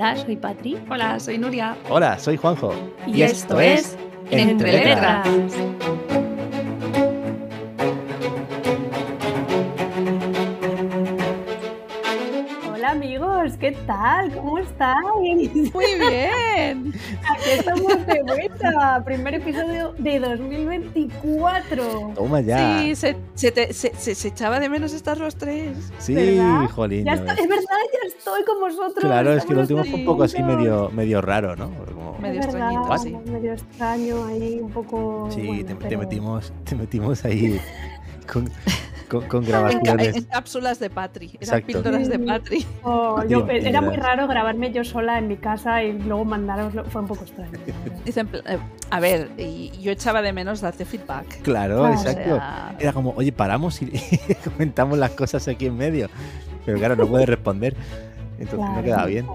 Hola, soy Patri. Hola, soy Nuria. Hola, soy Juanjo. Y, esto, es Entre Letras. Hola ¿qué tal? ¿Cómo estáis? Muy bien. Aquí estamos de vuelta. Primer episodio de 2024. Toma ya. Sí, se, se, te- se- se- se echaba de menos estar los tres. Sí, ¿Verdad? jolín. Ya estoy- es verdad, ya estoy con vosotros. Claro, es que lo Estamos último fue un poco así medio, medio raro, ¿no? Como- Medio extrañito, sí. Medio extraño ahí, un poco. sí, bueno, te, metimos, te metimos ahí con, con, con En, ca- grabaciones. en cápsulas de Patri. Eran Exacto. píldoras de. Patri. Oh, yo- era muy raro grabarme yo sola en mi casa y luego mandaroslo. Fue un poco extraño. Dicen, eh, a ver, y yo echaba de menos darte feedback. Claro, Claro. O exacto. sea, Era como, oye, paramos y comentamos las cosas aquí en medio. Pero claro, no puede responder. Entonces no Claro, queda bien.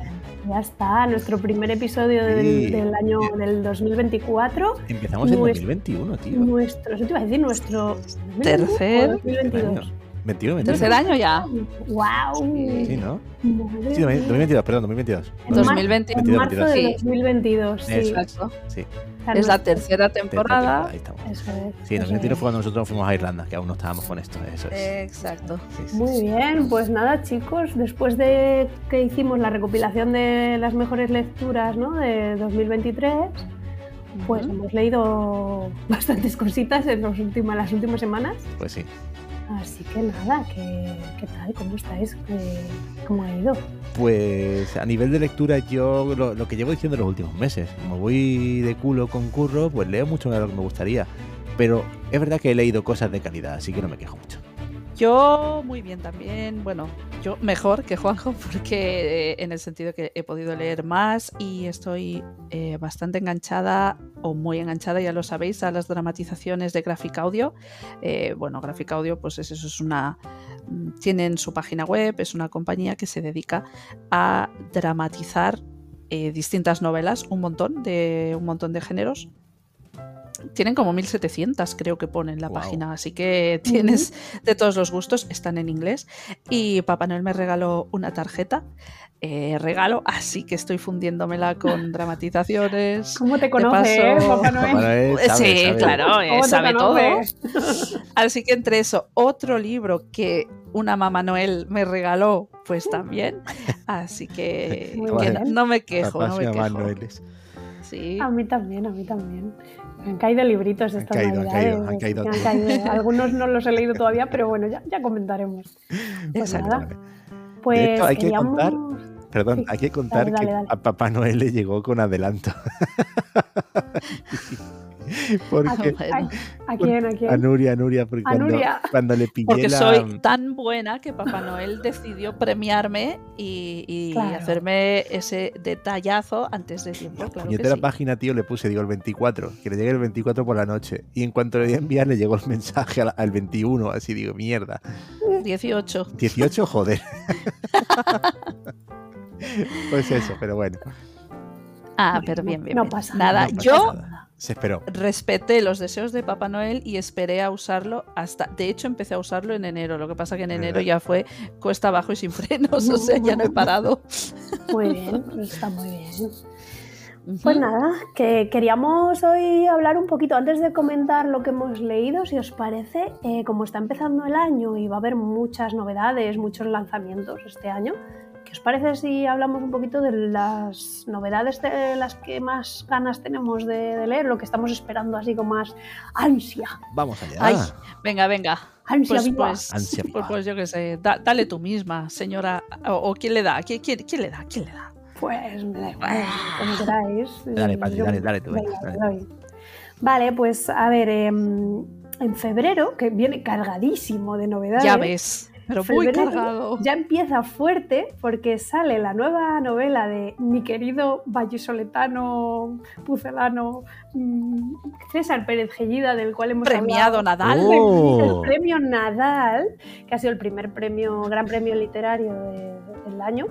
Ya está, nuestro primer episodio del, Sí. del año del 2024. Empezamos en Nuestro- 2021, tío. Nuestro, eso te iba a decir, nuestro Tercer- 2022. 21, 21. tercer año ya. ¡Wow! Sí, ¿no? Madre Sí, 2022, perdón, 2022. En mar- 2020. En 22, marzo de sí. 2022, sí. Exacto. Sí, Es la tercera temporada. Ahí estamos. Eso es. Sí, en eso 2021 es. fue cuando nosotros fuimos a Irlanda, que aún no estábamos con esto. Eso es. Exacto. Sí, sí, Muy sí. bien, pues nada chicos, después de que hicimos la recopilación de las mejores lecturas ¿no? de 2023, pues hemos leído bastantes cositas en los últimos, las últimas semanas. Pues sí. Así que nada, ¿qué, qué tal? ¿Cómo estáis? ¿Qué- ¿Cómo ha ido? Pues a nivel de lectura, yo lo, que llevo diciendo los últimos meses, como voy de culo con curro, pues leo mucho de lo que me gustaría. Pero es verdad que he leído cosas de calidad, así que no me quejo mucho. Yo muy bien también, bueno, yo mejor que Juanjo porque eh, en el sentido que he podido leer más y estoy eh, bastante enganchada o muy enganchada, ya lo sabéis, a las dramatizaciones de Graphic Audio. Eh, bueno, Graphic Audio pues es- eso es una... mm, Tienen su página web, es una compañía que se dedica a dramatizar distintas novelas, un montón de, un montón de géneros. Tienen como 1700, creo que ponen la Guau. página, así que tienes de todos los gustos, están en inglés. Y Papá Noel me regaló una tarjeta, eh, regalo, así que estoy fundiéndomela con dramatizaciones. ¿Cómo te paso- conoce, eh, Papá Noel? Papá Noel sabe, sí, sabe. claro, eh, ¿Cómo te sabe todo. Así que entre eso, otro libro que una mamá Noel me regaló, pues también. Así que, no, no me quejo, no me quejo. Sí. A mí también, a mí también. Han caído libritos Han estas caído, han caído, han caído me han caído. Algunos no los he leído todavía, pero bueno, ya, ya comentaremos. Pues nada, pues De hecho, hay que queríamos- contar- Perdón, Sí, hay que contar dale, que dale. a Papá Noel le llegó con adelanto. Porque Bueno, ¿A quién? ¿A quién? a Nuria, a Nuria, porque A cuando, Nuria. cuando le pillé porque la... soy tan buena que Papá Noel decidió premiarme y, y Claro. hacerme ese detallazo antes de tiempo. Claro que puñetera sí. página, tío, le puse, digo, el 24, que le llegue el 24 por la noche. Y en cuanto le di a enviar, le llegó el mensaje al, al 21, así digo, mierda. 18. 18, joder. pues eso, pero bueno, Ah, pero bien, bien. no bien. pasa Nada, no pasa yo nada. se esperó. respeté los deseos de Papá Noel y esperé a usarlo hasta. De hecho, empecé a usarlo en enero. Lo que pasa que en enero ¿Verdad? ya fue cuesta abajo y sin frenos. O sea, ya no he parado. Muy bien, pues está muy bien. Pues nada, que queríamos hoy hablar un poquito, antes de comentar lo que hemos leído, si os parece, eh, como está empezando el año y va a haber muchas novedades, muchos lanzamientos este año, ¿qué os parece si hablamos un poquito de las novedades de las que más ganas tenemos de, de leer, lo que estamos esperando así con más ansia? Vamos allá. Ay, venga, venga. Ansia Pues, viva. pues, Ansia pues, viva. pues yo qué sé, da- dale tú misma, señora. O, o quién le da, ¿Quién, quién, quién le da? ¿Quién le da? Pues me da igual, como queráis. Dale, Patri, Yo- dale, dale tú, venga, dale. Vale, pues a ver, em, en febrero, que viene cargadísimo de novedades. Ya ves, pero muy cargado. Ya empieza fuerte porque sale la nueva novela de mi querido vallisoletano, pucelano, mm, César Pérez Gellida, del cual hemos Premiado hablado. Nadal. Oh. El premio Nadal, que ha sido el primer premio, gran premio literario de- del año,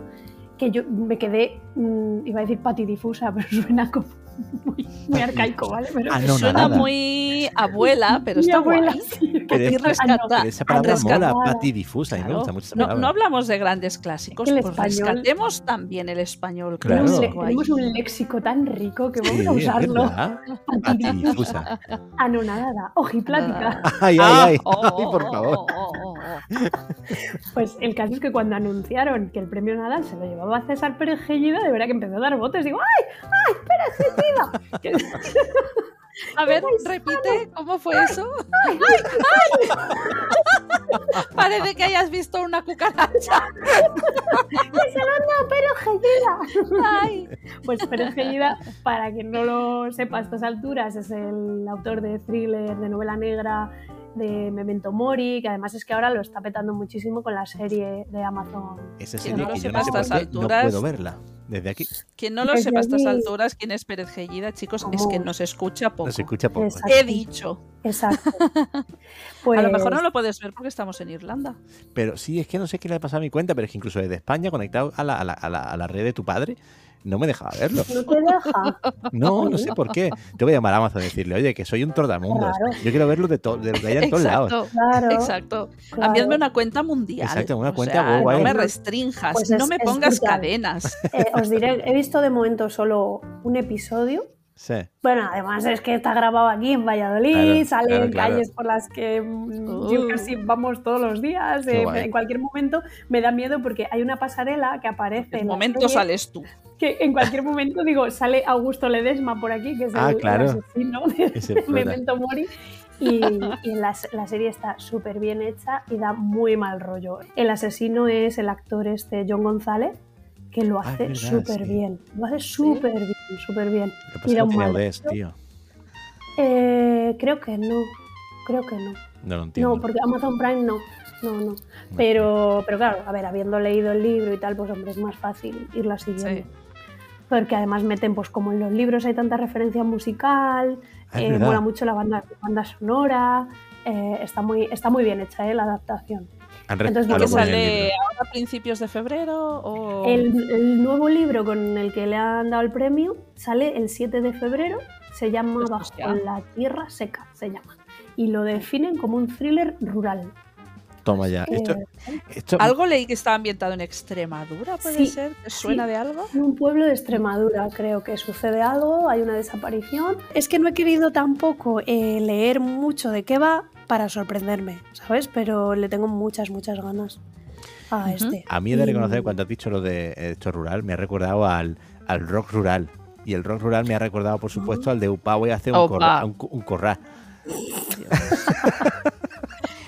que yo me quedé, mm, iba a decir patidifusa, pero suena como muy, muy arcaico, ¿vale? Pero Ah, no, Suena nada. muy abuela, pero mi está abuela, guay. sí. Pero Y es- rescata- Pero esa palabra rescatada. mola, patidifusa, y me Claro. gusta mucho esa No, hablamos de grandes clásicos, pues español- rescatemos también el español. Claro. Tenemos, clásico ahí. tenemos un léxico tan rico que vamos Sí, a usarlo. Patidifusa. Anonadada, ojiplática. Ay, ay, Ah, ay. oh, Ay, por oh, favor. oh, oh, oh. Pues el caso es que cuando anunciaron que el premio Nadal se lo llevaba a César Pérez Gellida, de verdad que empezó a dar botes. Digo, ¡ay! ¡ay! Pérez A ver, repite, ¿cómo fue eso? Parece que hayas visto una cucaracha. ¡Que se lo han dado a Pérez Gellida! Ay. Pues Pérez Gellida, para quien no lo sepa a estas alturas, es el autor de thriller, de novela negra, de Memento Mori, que además es que ahora lo está petando muchísimo con la serie de Amazon. Esa Quien serie no lo que yo sepa no a sé por estas qué no alturas- puedo verla desde aquí. Quien no lo Desde sepa a estas alturas, quién es Pérez Gellida, chicos, es que nos escucha poco. No se escucha poco. Exacto. He dicho. Exacto. Pues, A lo mejor no lo puedes ver porque estamos en Irlanda. Pero sí, es que no sé qué le ha pasado a mi cuenta, pero es que incluso desde España, conectado a la, a la, a la, a la red de tu padre, no me dejaba verlo. No te deja. No, no sé por qué. Te voy a llamar a Amazon y decirle, oye, que soy un tordamundos. Claro. Yo quiero verlo de, de lo que haya en todos lados. Exacto. Claro. Exacto. claro. Una cuenta mundial. Exacto, una O cuenta sea, worldwide. No me restrinjas, Pues no me pongas cadenas. Eh, os diré, he visto de momento solo un episodio. Sí. Bueno, además es que está grabado aquí en Valladolid, Claro, sale claro, en claro. calles por las que mm, yo Uh. casi vamos todos los días. Eh, en cualquier momento me da miedo porque hay una pasarela que aparece En momento serie, sales tú. que en cualquier momento digo sale Augusto Ledesma por aquí, que es Ah, el, asesino de. Memento Mori. Y, y la, la serie está súper bien hecha y da muy mal rollo. El asesino es el actor este John González, que lo Ah, hace súper sí. bien. Lo hace súper bien, súper bien. Lo que Y pasa da es un que tío. Eh, creo que no. Creo que no. No lo entiendo. No, porque Amazon Prime no. No, no. Pero, pero claro, a ver, habiendo leído el libro y tal, pues hombre, es más fácil irla siguiendo. Sí. Porque además meten, pues como en los libros hay tanta referencia musical, Ah, eh, mola mucho la banda, banda sonora, eh, está, muy, está muy bien hecha eh, la adaptación. Han entonces, respetado ¿qué ¿Que sale ahora a principios de febrero? O... El, el nuevo libro con el que le han dado el premio sale el 7 de febrero, se llama Pues Bajo ya. la Tierra Seca, se llama. Y lo definen como un thriller rural. Toma ya. Esto, Eh, esto- Algo leí que estaba ambientado en Extremadura, ¿puede Sí, ser? ¿Te suena sí. de algo? En un pueblo de Extremadura creo que sucede algo, hay una desaparición. Es que no he querido tampoco eh, leer mucho de qué va para sorprenderme, ¿sabes? Pero le tengo muchas, muchas ganas a este. A mí he de reconocer cuando has dicho lo de esto rural, me ha recordado al, al rock rural. Y el rock rural me ha recordado, por supuesto, al de Upa voy a hacer un, corra, un, un corral.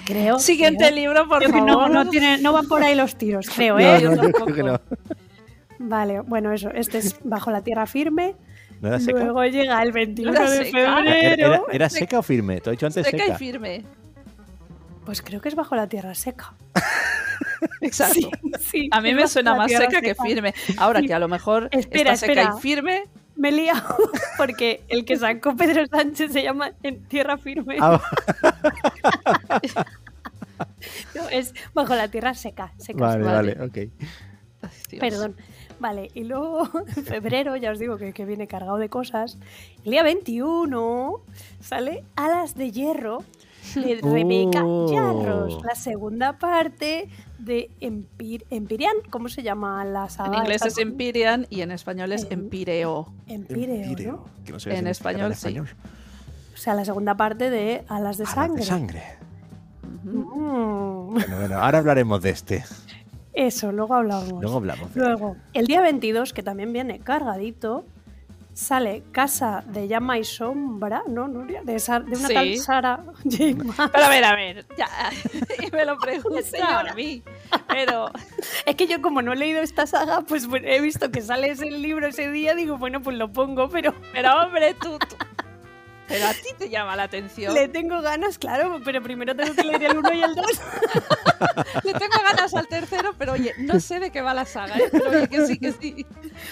Creo, Siguiente creo- libro, por creo que favor. no, no, tiene- no van por ahí los tiros, creo, ¿eh? no, yo creo que no. Vale, bueno, eso, este es Bajo la Tierra Firme. ¿No era seca? Luego llega el 21 ¿No era de febrero. era- era seca o firme? Te he dicho antes Seca seca. y firme. Pues creo que es Bajo la Tierra Seca. Exacto. Sí, sí, A mí me suena más seca que firme. Ahora que a lo mejor Espera, está seca espera. y firme. Me he liado porque el que sacó Pedro Sánchez se llama En Tierra Firme. Ah, No, es Bajo la Tierra Seca. seca vale, vale. vale, ok. Dios. Perdón. Vale, y luego en febrero, ya os digo que, que viene cargado de cosas. El día 21 sale Alas de Hierro de Rebeca Oh. Yarros, la segunda parte de Empir Empyrean. ¿Cómo se llama la saga? En inglés es Empyrean y en español es Em- Empireo. Empíreo, Empíreo, ¿no? que no sé En qué significa español, sí. español. O sea, la segunda parte de Alas de Alas Sangre. de sangre. Mm, Bueno, bueno, ahora hablaremos de este. Eso, luego hablamos. Luego hablamos. Luego, el día 22, que también viene cargadito, sale Casa de Llama y Sombra, ¿no, Nuria? De, Sa- de una Sí. tal Sara J. Maas. Pero a ver, a ver, ya. Y me lo pregunta a mí. Pero Es que yo como no he leído esta saga, pues bueno, he visto que sale ese libro ese día, digo, bueno, pues lo pongo, pero Pero hombre, tú, tú- Pero a ti te llama la atención. le tengo ganas, claro, pero primero tengo que leer el 1 y el 2. Le tengo ganas al tercero, pero oye, no sé de qué va la saga, ¿eh? pero oye, que sí, que sí.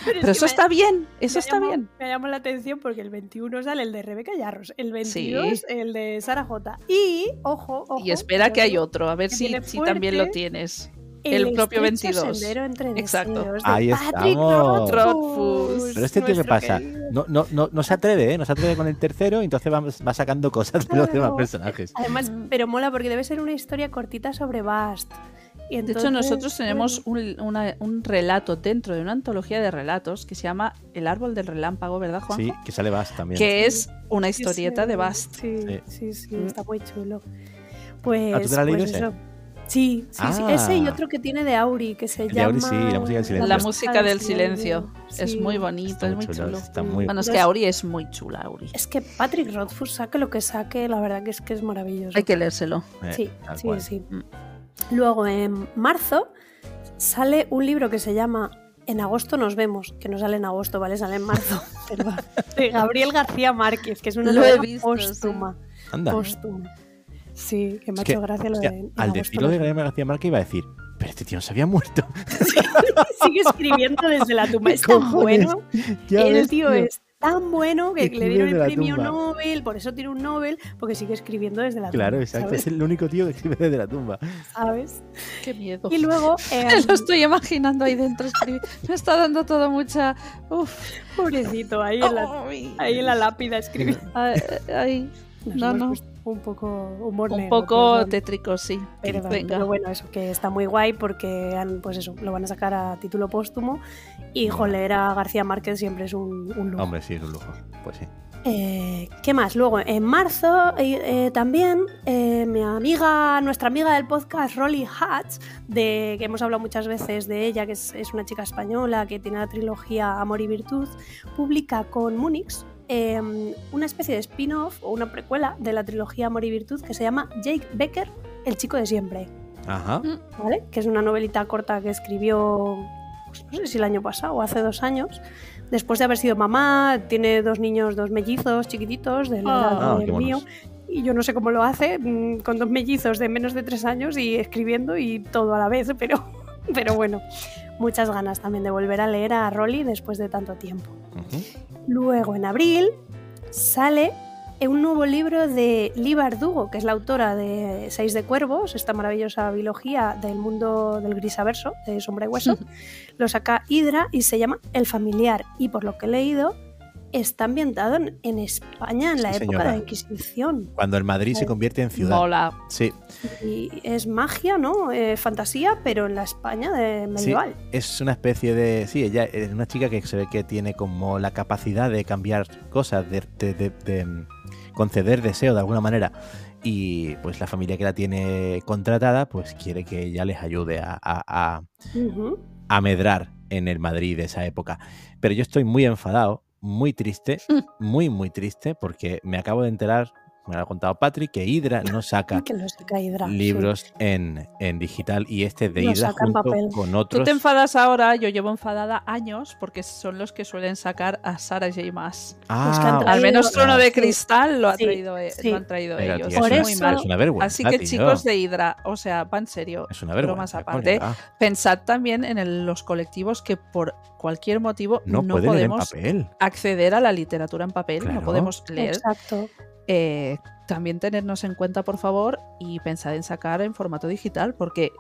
Pero es que eso me- está bien, eso está llamó- bien. Me llama la atención porque el 21 sale el de Rebeca Yarros, el 22 el de Sara J. Y, ojo, ojo. Y espera que hay otro, a ver si, si también lo tienes. El, propio estrecho 22. sendero entre Exacto. Ahí Patrick estamos. Pero este tío, ¿qué pasa? querido. No, no, no, no se atreve, ¿eh? No se atreve con el tercero y entonces va, va sacando cosas de los demás personajes. Además, pero mola porque debe ser una historia cortita sobre Bast. Y De hecho, entonces, nosotros tenemos un, una- un relato dentro de una antología de relatos que se llama El árbol del relámpago, ¿verdad, Juan? Sí, que sale Bass también. Que es una historieta sí, de Bast. Sí, Sí. sí, sí, Mm. está muy chulo. Pues, ¿Ah, tú te la pues eso. Sí, sí, sí, Ah. ese y otro que tiene de Auri, que se de llama... Auri, sí, la música del silencio. La música del silencio. Es Sí. muy bonito, es muy chulo. Está muy Bueno, es que Auri es muy chula, Auri. Es que Patrick Rothfuss saque lo que saque, la verdad que es que es maravilloso. Hay que leérselo. eh, Sí, sí, cual. sí. Luego, en marzo, sale un libro que se llama En agosto nos vemos, que no sale en agosto, ¿vale? Sale en marzo, perdón. De Gabriel García Márquez, que es una novela póstuma. Anda. Póstuma. Sí, que me ha hecho gracia lo hostia, de. en al decirlo de Gabriel García Márquez iba a decir, pero este tío no se había muerto. Sigue escribiendo desde la tumba. Es ¿Qué tan cojones? bueno. El ves, tío tío. es tan bueno que le Escribe dieron el premio tumba. Nobel, por eso tiene un Nobel, porque sigue escribiendo desde la Claro, tumba. exacto. ¿sabes? Es el único tío que escribe desde la tumba. ¿Sabes? Qué miedo. Y luego. Em, lo estoy imaginando ahí dentro. Me está dando todo mucha. Uf. Pobrecito, ahí en la, Ay. ahí en la lápida ay. Nos No, no. Un poco humor Un negro, poco perdón, tétrico, sí. perdón, Venga. pero bueno, eso que está muy guay porque han, pues eso, lo van a sacar a título póstumo y joder, a García Márquez siempre es un, un lujo. Hombre, sí, es un lujo. Pues sí. Eh, ¿Qué más? Luego, en marzo eh, eh, también eh, mi amiga, nuestra amiga del podcast, Rolly Hatch, de, que hemos hablado muchas veces de ella, que es, es una chica española que tiene la trilogía Amor y Virtud, publica con Munix eh, una especie de spin-off o una precuela de la trilogía Amor y Virtud que se llama Jake Becker, el chico de siempre. Ajá. ¿vale? Que es una novelita corta que escribió, pues, no sé si el año pasado o hace dos años, después de haber sido mamá, tiene dos niños, dos mellizos chiquititos de la edad Ah, del qué mío. monos. Y yo no sé cómo lo hace, mm, con dos mellizos de menos de tres años y escribiendo y todo a la vez, pero, pero bueno, muchas ganas también de volver a leer a Rolly después de tanto tiempo. Luego, en abril, sale un nuevo libro de Lee Bardugo, que es la autora de Seis de Cuervos, esta maravillosa biología del mundo del grisaverso, de Sombra y Hueso. Lo saca Hydra y se llama El Familiar. Y por lo que he leído, está ambientado en, en España en la Sí, época señora. de la Inquisición. Cuando el Madrid se convierte en ciudad. Mola. Sí, Y es magia, ¿no? Eh, fantasía, pero en la España de medieval. es una especie de. Sí, ella es una chica que se ve que tiene como la capacidad de cambiar cosas, de, de- de- de, mm, conceder deseo de alguna manera. Y pues la familia que la tiene contratada, pues quiere que ella les ayude a, a- a medrar en el Madrid de esa época. Pero yo estoy muy enfadado, muy triste, muy, muy triste, porque me acabo de enterar, me lo ha contado Patrick, que Hydra no saca Que lo saca Hydra. sí. libros en, en digital y este de Hydra saca en junto papel. con Tú otros. te enfadas ahora, yo llevo enfadada años porque son los que suelen sacar a Sarah J. Maas. Ah, Al menos Trono de Cristal lo, ha sí, traído, eh, sí. lo han traído pero, ellos. tía, Por es, muy eso- una, mal. es una vergüenza. Así que tío. chicos de Hydra, o sea, va en serio. Es una bromas vergüenza. aparte, coño, ah, Pensad también en el- los colectivos que por cualquier motivo no, no, pueden leer en podemos papel. acceder a la literatura en papel, Claro. no podemos leer. Exacto. Eh, también tenernos en cuenta, por favor, y pensad en sacar en formato digital, porque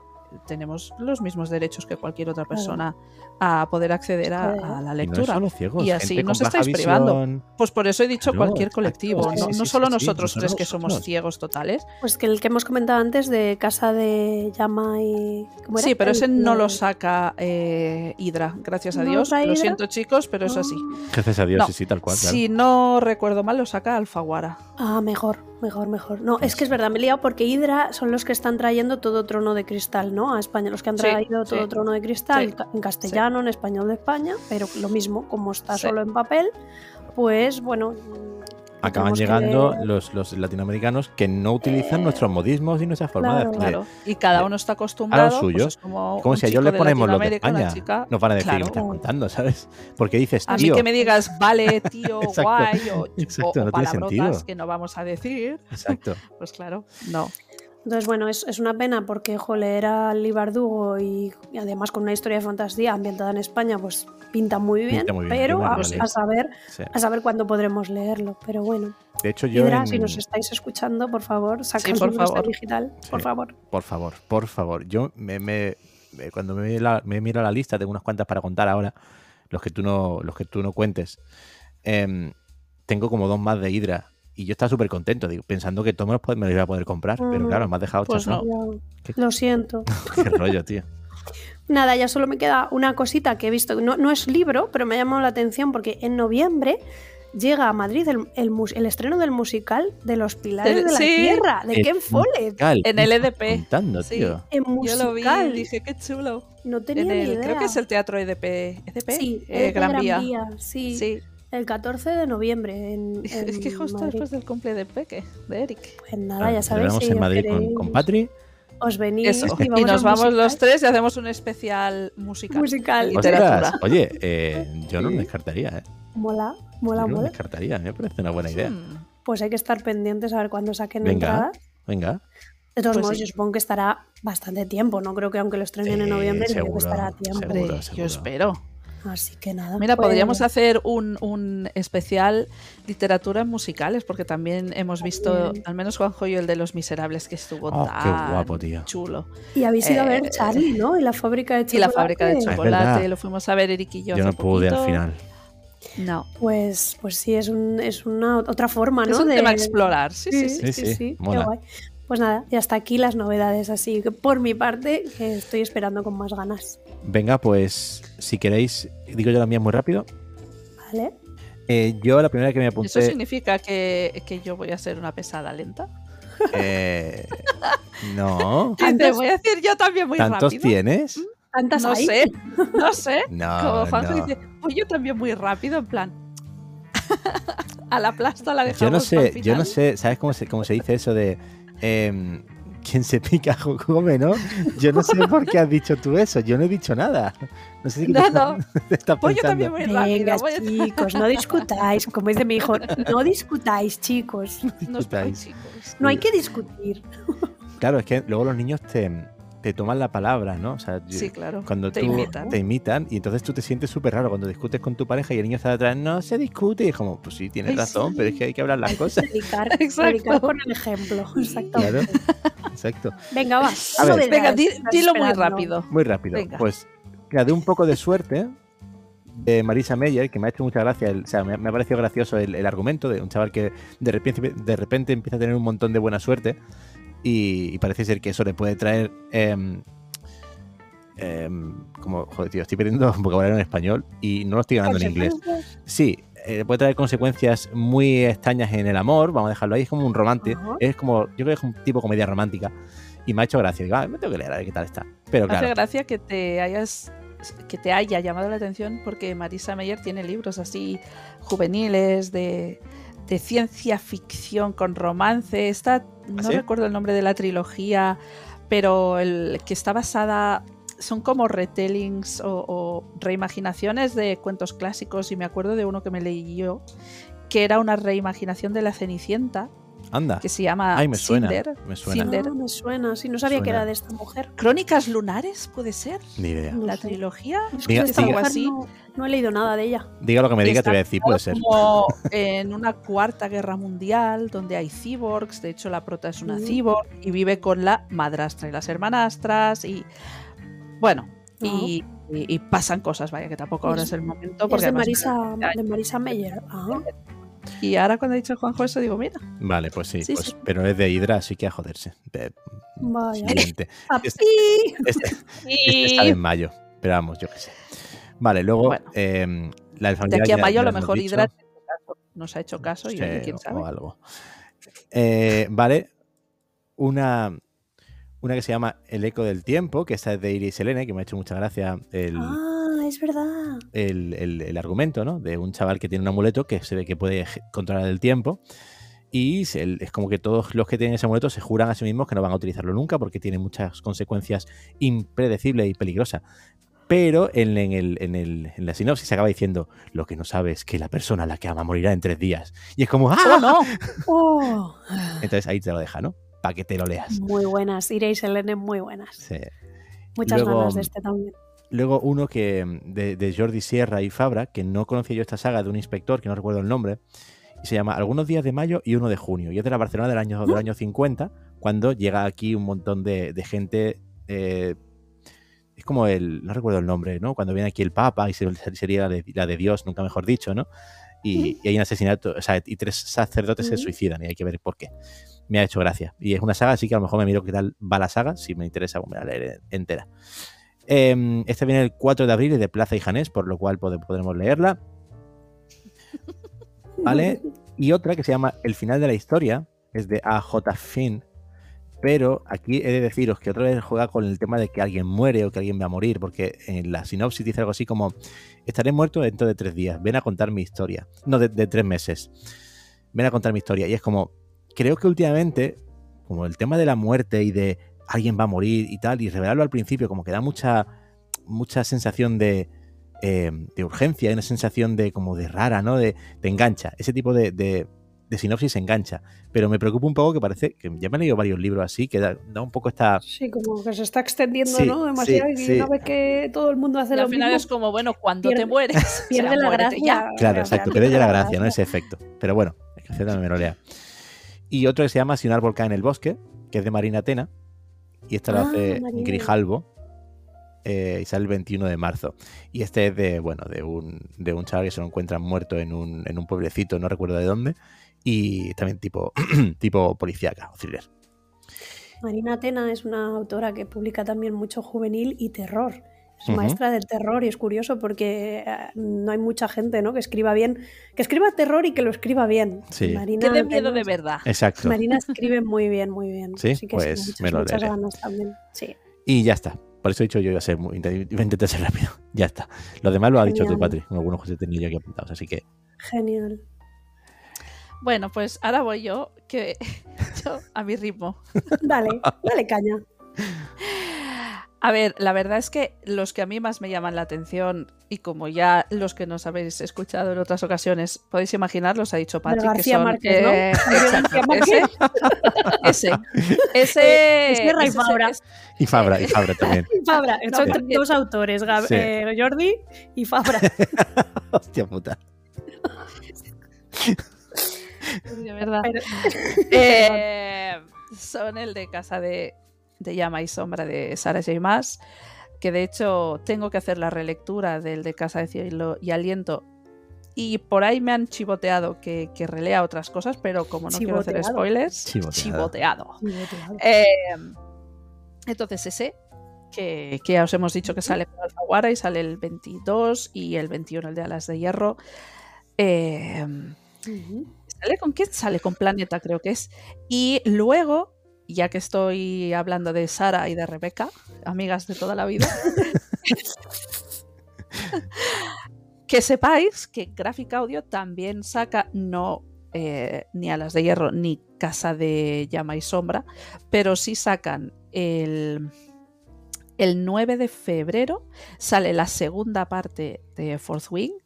tenemos los mismos derechos que cualquier otra Claro. persona a poder acceder a, la Y no lectura. ciegos, Y así nos estáis privando. Pues por eso he dicho Claro, cualquier colectivo, no, sí, no sí, solo sí, nosotros no tres que somos ciegos totales. Pues que el que hemos comentado antes de Casa de Llama y. ¿cómo era? Sí, pero ese no lo saca eh, Hydra, gracias a ¿No lo Dios. Lo siento chicos, pero es así. Gracias a Dios, No, sí, sí, tal cual. claro. Si no recuerdo mal, lo saca Alfaguara. Ah, mejor, mejor, mejor. No, Pues es que es verdad, me he liado porque Hydra son los que están trayendo todo trono de cristal, ¿no? A España, los que han Sí, traído todo sí. trono de cristal Sí, en castellano, en español de España, pero lo mismo, como está solo en papel, pues bueno. Acaban llegando los, los latinoamericanos que no utilizan nuestros modismos y nuestra forma claro, de hacer. Claro. Y cada uno está acostumbrado. suyo. pues es como Como si a ellos le ponemos los de España. chica. Nos van a decir, Claro. ¿qué me estás contando? ¿Sabes? Porque dices, A mí tío. que me digas, vale, tío, guay, o, exacto, o- o no palabrotas que no vamos a decir, Exacto. pues claro, no. Entonces, bueno, es, es una pena porque, jole, era Lee Bardugo y, y además con una historia de fantasía ambientada en España, pues pinta muy bien, Pinta muy bien, pero a, saber Sí. a saber cuándo podremos leerlo. Pero bueno, De hecho, yo. Hydra, en- si nos estáis escuchando, por favor, sacad por libros de favor. digital, por Sí. favor. Por favor, por favor. Yo me, me- cuando me, la- me miro la lista, tengo unas cuantas para contar ahora, los que tú no, los que tú no cuentes. Em, tengo como dos más de Hydra. Y yo estaba súper contento, digo, pensando que me los, pod- me los iba a poder comprar. Pero Ujú. claro, me has dejado Pues no. Lo siento. Qué rollo, tío. Nada, ya solo me queda una cosita que he visto. No, no es libro, pero me ha llamado la atención porque en noviembre llega a Madrid el, el mus- el estreno del musical de Los Pilares de la sí. Tierra, de El Ken Follett. Musical, En ¿qué el EDP, contando, sí. tío? En Yo lo vi musical. y dije, qué chulo. No tenía En ni el, idea. creo que es el teatro EDP. ¿EDP? Sí, Eh, de Gran Vía. Sí, Sí. El 14 de noviembre. En, Es que justo Madrid. después del cumple de Peque, de Eric. Pues nada, ya Nos sabéis. vemos si en os Madrid con, queréis, con Patri. Os venís Eso. y nos vamos los tres y hacemos un especial musical. Musical. Ostras, oye, eh, yo no lo descartaría, ¿eh? Mola, Yo mola, no lo mola. descartaría, me parece una buena idea. Hmm. Pues hay que estar pendientes a ver cuándo saquen Venga. entradas. Venga. De todos Pues modos, sí. yo supongo que estará bastante tiempo. No creo que aunque lo estrenen en Eh, noviembre, creo que seguro, estará a tiempo. seguro. Hombre, seguro. yo espero. Así que nada. Mira, pues, podríamos hacer un, un especial literatura en musicales, porque también hemos visto, También. al menos Juanjo y el de los miserables, que estuvo Oh, qué tan guapo, tío. chulo. Y habéis ido a ver eh, Charlie, ¿no? Y la fábrica de Y chocolate. la fábrica de chocolate, lo fuimos a ver Eric y yo. Yo no pude al final. No, Pues, pues sí, es, un, es una otra forma, ¿no? es un de- tema a explorar. Sí, sí, Sí, sí. Sí, sí, sí, sí, qué guay. Pues nada, y hasta aquí las novedades, así que por mi parte que estoy esperando con más ganas. Venga, pues si queréis, digo yo la mía muy rápido. ¿Vale? Eh, yo la primera que me ¿Eso apunté. significa que, que yo voy a ser una pesada lenta? eh, no. Te ¿Tantos- voy a decir yo también muy ¿Tantos rápido. tienes? ¿Tantas No hay? sé, no sé. No. Como Juanjo no. dice, pues yo también muy rápido, en plan. a la plasta la dejamos Yo no sé, yo no sé, ¿sabes cómo se, cómo se dice eso de em, quien se pica come, no? Yo no sé por qué has dicho tú eso, yo no he dicho nada. No sé si No, te, no. te estás Pues yo pensando. también Venga, rápido. voy a- chicos, no discutáis, como dice mi hijo, no discutáis, chicos. No discutáis. chicos. No hay que discutir. Claro, es que luego los niños te, te toman la palabra, ¿no? O sea, yo- Sí, claro. cuando te tú imitan. te imitan y entonces tú te sientes súper raro cuando discutes con tu pareja y el niño está detrás, no se discute y es como, pues sí, tienes Ay, razón, sí. pero es que hay que hablar las Hay que cosas. predicar, Exacto. predicar con el ejemplo. Exacto. Claro, exacto. Venga, va. A ver. novedades Venga, di- dilo muy rápido. Muy rápido. Venga. Pues, mira, de un poco de suerte de Marisa Meyer, que me ha hecho mucha gracia, el- o sea, me, ha- me ha parecido gracioso el, el argumento de un chaval que de repente, de repente empieza a tener un montón de buena suerte y, y parece ser que eso le puede traer... em, em, como, joder, tío, estoy perdiendo vocabulario en español y no lo estoy ganando en inglés. Sí, eh, puede traer consecuencias muy extrañas en el amor, vamos a dejarlo ahí, es como un romance, Ajá. es como, yo creo que es un tipo comedia romántica y me ha hecho gracia, digo, ah, me tengo que leer a ver qué tal está. Pero Me hace claro, gracia que te hayas que te haya llamado la atención porque Marisa Meyer tiene libros así juveniles de, de ciencia ficción con romance. Esta, no ¿Ah, sí? recuerdo el nombre de la trilogía, pero el que está basada son como retellings o, o reimaginaciones de cuentos clásicos y me acuerdo de uno que me leí yo que era una reimaginación de la Cenicienta anda. que se llama Ay, me suena, Cinder. me suena. Cinder. Ah, me suena, sí, no sabía que era de esta mujer. Crónicas lunares, puede ser. Ni idea. No La sé. trilogía. Es que Diga- de esta diga- mujer así. no, no he leído nada de ella. Diga lo que me diga, te voy a decir, puede ser. como en una cuarta guerra mundial donde hay cyborgs, de hecho la prota es una Mm. cyborg y vive con la madrastra y las hermanastras y bueno, y, y- y pasan cosas, vaya que tampoco ahora Es- el momento Es de Marisa, de Marisa Meyer. Ah, y ahora cuando ha dicho Juanjo eso digo, mira, Vale, pues sí, Sí, pues, sí. pero es de Hydra, así que a joderse. De- vaya. siguiente. Este, este sale en mayo, pero vamos, yo qué sé. Vale, luego Bueno. em, la de de familiar aquí a mayo a lo mejor dicho. Hydra nos ha hecho caso y Sí, quién sabe. o algo. Eh, vale, una, una que se llama El eco del tiempo, que esta es de Iris Selene, que me ha hecho mucha gracia el, Ah, es verdad. el, el- el argumento, ¿no? De un chaval que tiene un amuleto que se ve que puede controlar el tiempo. Y se- el- es como que todos los que tienen ese amuleto se juran a sí mismos que no van a utilizarlo nunca porque tiene muchas consecuencias impredecibles y peligrosas. Pero en, en el- en el- en la sinopsis se acaba diciendo: Lo que no sabes es que la persona a la que ama morirá en tres días. Y es como: ¡Ah! ¡Oh, no! Oh, Entonces ahí te lo deja, ¿no? Para que te lo leas. muy buenas. Ira y Selene, muy buenas. Sí. Muchas Luego, ganas de este también. Luego uno que mm, de, de Jordi Sierra y Fabra, que no conocía yo esta saga de un inspector, que no recuerdo el nombre, y se llama Algunos días de mayo y uno de junio. Y es de la Barcelona del año, del año 50, cuando llega aquí un montón de, de gente eh, es como el, no recuerdo el nombre, ¿no? Cuando viene aquí el Papa y sería la de, la de Dios, nunca mejor dicho, ¿no? Y, y, hay un asesinato, o sea, y tres sacerdotes se suicidan y hay que ver por qué. Me ha hecho gracia. Y es una saga, así que a lo mejor me miro qué tal va la saga, si me interesa, pues me la leeré entera. Eh, este viene el 4 de abril y de Plaza y Janés, por lo cual podremos leerla. ¿Vale? Y otra que se llama El final de la historia, es de A.J. Finn, pero aquí he de deciros que otra vez juega con el tema de que alguien muere o que alguien va a morir, porque en la sinopsis dice algo así como, estaré muerto dentro de tres días, ven a contar mi historia. No, de, tres meses. Ven a contar mi historia. Y es como, creo que últimamente, como el tema de la muerte y de alguien va a morir y tal, y revelarlo al principio, como que da mucha, mucha sensación de, eh, de urgencia, una sensación de como de rara, ¿no? De, te engancha. Ese tipo de, de sinopsis engancha. Pero me preocupa un poco que parece que ya me han leído varios libros así, que da, un poco esta. Sí, como que se está extendiendo, ¿no? Demasiado. y una vez que todo el mundo hace y lo al final es como, bueno, cuando te mueres. Pierde la gracia. Claro, exacto, pierde ya la gracia, ¿no? Ese efecto. Pero bueno, es que también me lo lea. Y otro que se llama Si un árbol cae en el bosque, que es de Marina Atena. Y esta lo ah, hace Grijalvo. Eh, y sale el 21 de marzo. Y este es de, bueno, de un, de un chaval que se lo encuentran muerto en un, en un pueblecito, no recuerdo de dónde, y también tipo, tipo policíaca o thriller. Marina Atena es una autora que publica también mucho juvenil y terror. Es maestra del terror y es curioso porque eh, no hay mucha gente ¿no? que escriba bien, que escriba terror y que lo escriba bien. Sí. Marina que dé miedo de verdad. Exacto. Marina escribe muy bien, muy bien. Sí, pues muchas, me lo muchas ganas también. Sí. Y ya está. Por eso he dicho yo iba a ser muy, intentar ser rápido. Ya está. Lo demás lo ha dicho tú, Patri. Algunos que tenía yo aquí apuntados, así que. Genial. Bueno, pues ahora voy yo, que yo a mi ritmo. dale, dale caña. A ver, la verdad es que los que a mí más me llaman la atención, y como ya los que nos habéis escuchado en otras ocasiones, podéis imaginar, los ha dicho Patrick, que son... Márquez, ¿no? Eh, ese, ese, ese, es y Fabra. Y Fabra, y Fabra también. Y Fabra, son dos autores, eh, Jordi y Fabra. Hostia puta. de verdad. Eh, son el de Casa de, Llama y Sombra de Sarah J. Maas, que de hecho tengo que hacer la relectura del de Casa de Cielo y Aliento. Y por ahí me han chivoteado que, relea otras cosas, pero como no quiero hacer spoilers, chivoteado. Eh, entonces ese, que, ya os hemos dicho que sale con Alfaguara y sale el 22 y el 21 el de Alas de Hierro. Eh, ¿Sale con quién? Sale con Planeta, creo que es. Y luego, ya que estoy hablando de Sara y de Rebeca, amigas de toda la vida, que sepáis que Graphic Audio también saca, no eh, ni Alas de Hierro ni Casa de Llama y Sombra, pero sí sacan el, el 9 de febrero, sale la segunda parte de Fourth Wing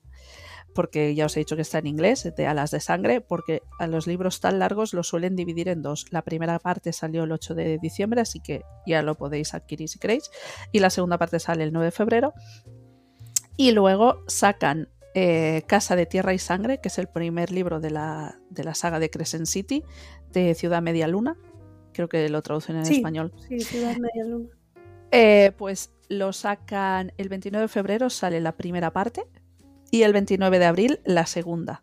porque ya os he dicho que está en inglés, de Alas de Sangre, porque a los libros tan largos los suelen dividir en dos. La primera parte salió el 8 de diciembre, así que ya lo podéis adquirir si queréis, y la segunda parte sale el 9 de febrero. Y luego sacan eh, Casa de Tierra y Sangre, que es el primer libro de la, de la saga de Crescent City, de Ciudad Media Luna. Creo que lo traducen en español. Sí, Ciudad Media Luna. Eh, pues lo sacan el 29 de febrero, sale la primera parte, y el 29 de abril la segunda.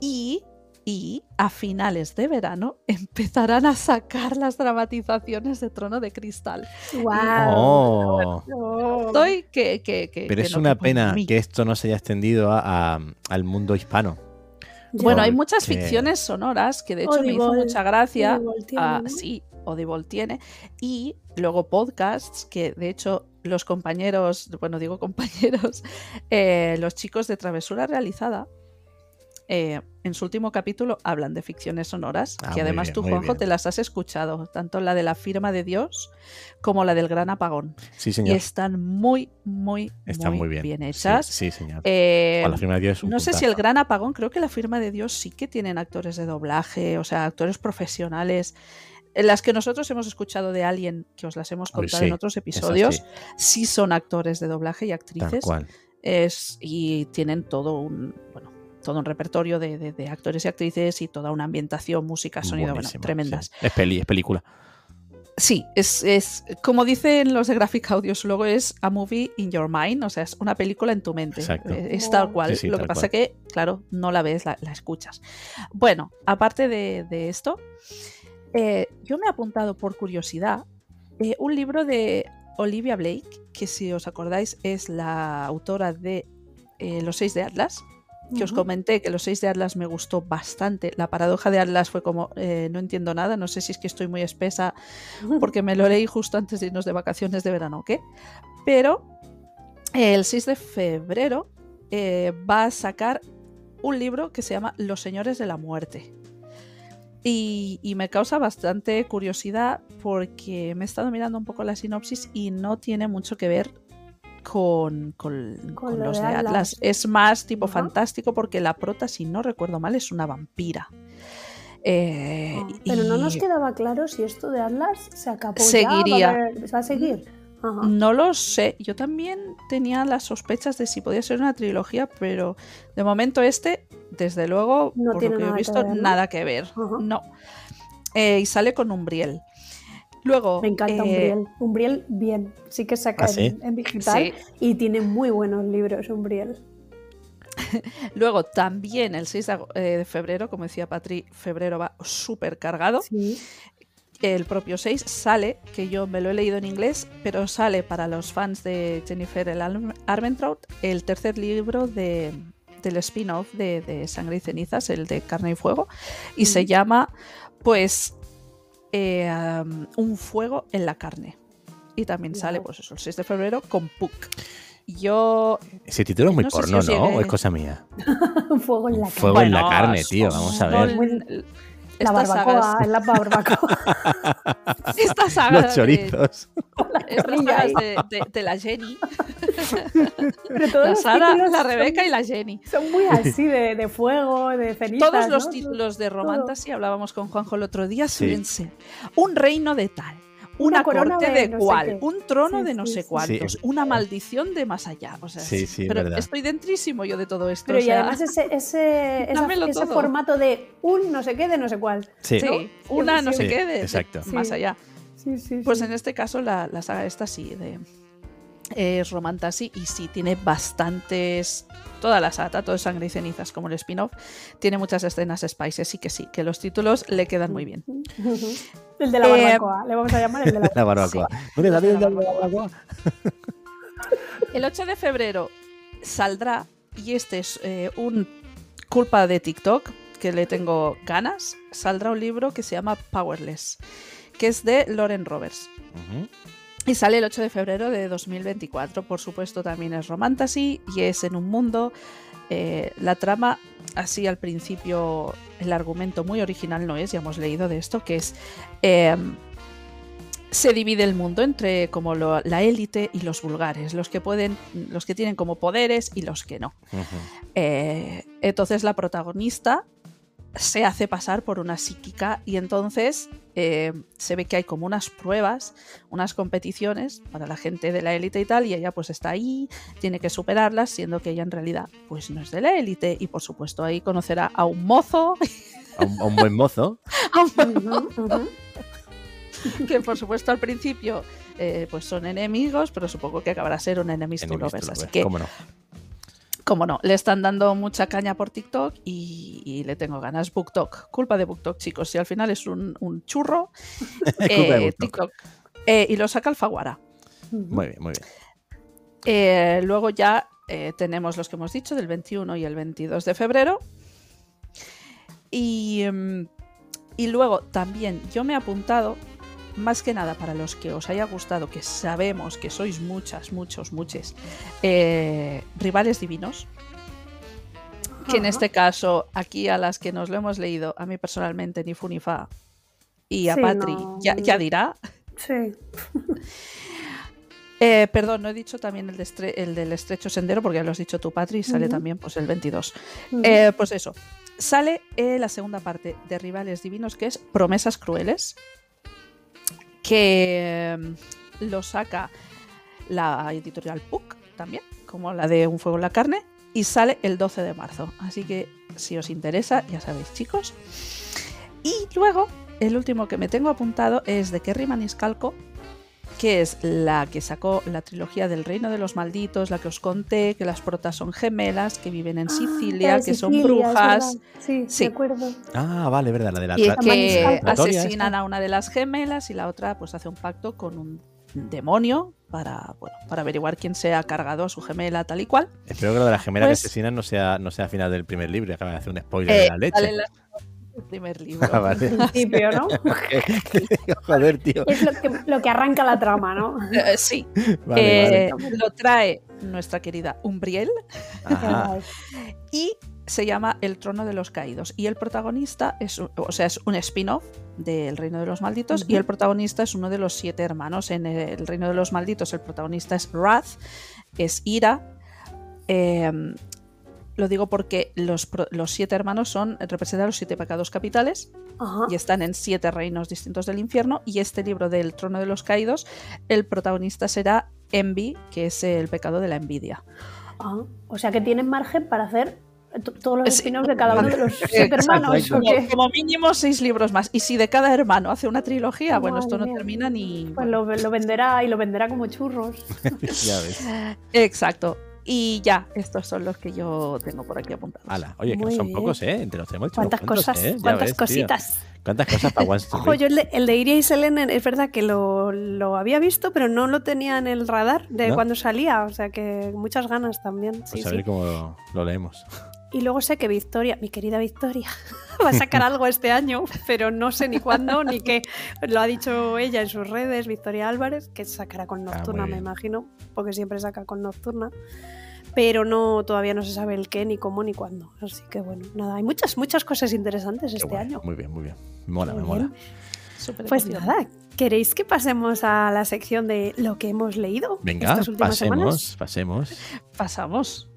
Y, y a finales de verano empezarán a sacar las dramatizaciones de Trono de Cristal. ¡Wow! Oh. Estoy que, que, que, Pero es una pena que esto no se haya extendido al mundo hispano. Bueno, hay muchas ficciones sonoras que de hecho me hizo mucha gracia. Sí, Audible tiene. Y luego podcasts que de hecho los compañeros, bueno, digo compañeros, eh, los chicos de Travesura Realizada, eh, en su último capítulo hablan de ficciones sonoras, ah, que además tú, Juanjo, te las has escuchado, tanto la de la firma de Dios como la del gran apagón. Sí, señor. Y están muy, muy, muy, bien. hechas. Sí, señor. Eh, la firma de Dios no sé si el gran apagón, creo que la firma de Dios sí que tienen actores de doblaje, o sea, actores profesionales. Las que nosotros hemos escuchado de alguien, que os las hemos contado en otros episodios, sí. son actores de doblaje y actrices. Es, y tienen todo un, bueno, todo un repertorio de, actores y actrices y toda una ambientación, música, sonido, bueno, tremendas. Es peli, es película. Sí, es, es como dicen los de Graphic Audios, luego es a movie in your mind, o sea, es una película en tu mente. Exacto. Eh, Es tal cual. Sí, sí, Lo que pasa cual. que, claro, no la ves, la, la escuchas. Bueno, aparte de, de esto, eh, yo me he apuntado por curiosidad eh, un libro de Olivia Blake, que si os acordáis es la autora de eh, Los Seis de Atlas, que os comenté que los seis de Atlas me gustó bastante. La paradoja de Atlas fue como, eh, no entiendo nada, no sé si es que estoy muy espesa porque me lo leí justo antes de irnos de vacaciones de verano, ¿o qué? Pero el 6 de febrero va a sacar un libro que se llama Los Señores de la Muerte. Y, y me causa bastante curiosidad porque me he estado mirando un poco la sinopsis y no tiene mucho que ver con, con- Con con lo los de Atlas. Atlas. Es más tipo fantástico porque la prota, si no recuerdo mal, es una vampira. Eh, Ah, Pero no nos quedaba claro si esto de Atlas se acabó ya, Seguiría. ¿Va a, haber- va a seguir? Ajá. No lo sé. Yo también tenía las sospechas de si podía ser una trilogía, pero de momento este, desde luego, No por tiene lo que he que visto, ver, ¿no? nada que ver. Ajá. No. Eh, y sale con Umbriel. Luego. Me encanta eh, Umbriel. Umbriel, bien. Sí que saca ¿Ah, sí? en, en digital sí. y tiene muy buenos libros Umbriel. Luego también el 6 de, ago- eh, de febrero, como decía Patri, febrero va súper cargado. Sí. El propio 6 sale, que yo me lo he leído en inglés, pero sale para los fans de Jennifer el Arm- Armentrout el tercer libro de, del spin-off de, de Sangre y Cenizas, el de Carne y Fuego, y se llama, pues, eh, um, Un fuego en la carne. Y también sale, pues eso, el 6 de febrero con Puck. Yo Ese título es muy No si porno, ¿no? llegué- ¿O es cosa mía? Un fuego en la cara. Fuego en la carne, tío, vamos a ver. Estas barbacoa, sagas- en la barbacoa. Esta saga Los de- chorizos. estas sagas de, de- de la Jenny, Pero todos la los Sara, títulos la son- Rebeca y la Jenny. Son muy así, de, de fuego, de cenizas. Todos los ¿no? títulos de Romantasy, hablábamos con Juanjo el otro día, Sí. suelen ser un reino de tal, una, Una corona corte de de, no qué. un trono Sí, de no sí, sé sí. cuántos, Sí. una maldición de más allá. O sea, Sí, sí, pero verdad. estoy dentrísimo yo de todo esto. Pero o y sea, además ese, ese, esa- ese formato de un no sé qué de no sé cuál. Sí. sí, ¿no? una no sé Sí, qué de, de exacto. más Sí. allá. Sí, sí, Pues sí. en este caso la, la saga esta sí, de, es Romantasy y sí, tiene bastantes... Toda la saga, todo Sangre y Cenizas como el spin-off, tiene muchas escenas spices y que sí, que los títulos le quedan muy bien. El de la Eh, barbacoa, le vamos a llamar el de la La barbacoa. ¿Dónde La de barbacoa? El 8 de febrero saldrá, y este es eh, un culpa de TikTok, que le tengo ganas, saldrá un libro que se llama Powerless, que es de Lauren Roberts. Y sale el 8 de febrero de 2024. Por supuesto, también es romantasy y es en un mundo. eh, la trama, así al principio, el argumento muy original no es, ya hemos leído de esto, que es. eh, se divide el mundo entre como lo- la élite y los vulgares, los que pueden, los que tienen como poderes y los que no. Eh, entonces la protagonista se hace pasar por una psíquica y entonces eh, se ve que hay como unas pruebas, unas competiciones para la gente de la élite y tal, y ella pues está ahí, tiene que superarlas, siendo que ella en realidad pues no es de la élite y por supuesto ahí conocerá a un mozo, A un, a un buen mozo. a un buen ujú. que por supuesto al principio eh, pues son enemigos, pero supongo que acabará ser un enemies to Enemies to lovers, así que ¿Cómo no? Como no, le están dando mucha caña por TikTok y, y le tengo ganas. BookTok, culpa de BookTok, chicos. Si al final es un, un churro, eh. TikTok. Eh, y lo saca Alfaguara. Muy bien, muy bien. Eh, luego ya eh, tenemos los que hemos dicho del 21 y el 22 de febrero. Y, mm, y luego también yo me he apuntado, más que nada para los que os haya gustado, que sabemos que sois muchas, muchos, muchos, eh, rivales divinos. Que en este caso, aquí a las que nos lo hemos leído, a mí personalmente ni fu ni fa, y a Sí, Patri no, ya, dirá, Sí. Eh, perdón, no he dicho también el, de estre- el del estrecho sendero, porque ya lo has dicho tú, Patri, y sale también pues, el 22. Ujú. Eh, pues eso, sale eh, la segunda parte de Rivales Divinos, que es Promesas Crueles, que mm, lo saca la editorial Puck también, como la de Un Fuego en la Carne, y sale el 12 de marzo. Así que si os interesa, ya sabéis, chicos. Y luego el último que me tengo apuntado es de Kerry Maniscalco, que es la que sacó la trilogía del Reino de los Malditos, la que os conté, que las protas son gemelas, que viven en Ah, Sicilia, que son Sicilia, brujas. Sí, Sí. de acuerdo. Ah, vale, verdad, la de la Y que asesinan a una de las gemelas y la otra pues hace un pacto con un demonio para, bueno, para averiguar quién se ha cargado a su gemela tal y cual. Espero que lo de la gemela Pues- que asesinan no sea, no sea al final del primer libro, acaba de hacer un spoiler Eh, de la leche. la- el primer libro. Ah, vale. Principio, ¿no? Joder, tío. Es lo que, lo que arranca la trama, ¿no? Eh, sí, Vale, eh, vale. lo trae nuestra querida Umbriel Ajá. y se llama El trono de los caídos. Y el protagonista es, un- o sea, es un spin-off del Reino de los Malditos y el protagonista es uno de los siete hermanos. En el Reino de los Malditos el protagonista es Wrath, es Ira. eh, lo digo porque los, los siete hermanos son representan los siete pecados capitales Ajá. y están en siete reinos distintos del infierno. Y este libro del Trono de los Caídos, el protagonista será Envy, que es el pecado de la envidia. Ah, o sea que tienen margen para hacer todos los Sí. de cada uno de los siete hermanos. ¿o Como, mínimo seis libros más. Y si de cada hermano hace una trilogía, bueno, esto no mía. termina ni. Pues lo, lo venderá y lo venderá como churros. ya ves. Exacto. Y ya, estos son los que yo tengo por aquí apuntados. Ala, oye, que no son bien. pocos, ¿eh? Entre los tenemos ¿Cuántas cosas? ¿eh? ¿Cuántas ves, tío. cositas? ¿Cuántas cosas para One Ojo, yo el de, el de Iria y Selene es verdad que lo, lo había visto, pero no lo tenía en el radar de ¿No? cuando salía. O sea que muchas ganas también. Sí, Pues a sí. ver cómo lo, lo leemos. Y luego sé que Victoria, mi querida Victoria, va a sacar algo este año, pero no sé ni cuándo ni qué. Lo ha dicho ella en sus redes, Victoria Álvarez, que sacará con Ah, Nocturna, me imagino, porque siempre saca con Nocturna. Pero no, todavía no se sabe el qué, ni cómo, ni cuándo. Así que bueno, nada, hay muchas, muchas cosas interesantes Qué este año. Muy bien, muy bien. Me mola, Muy me mola. bien. Súper Pues nada, ¿queréis que pasemos a la sección de lo que hemos leído Venga, estas últimas pasemos, semanas? pasemos. Pasamos.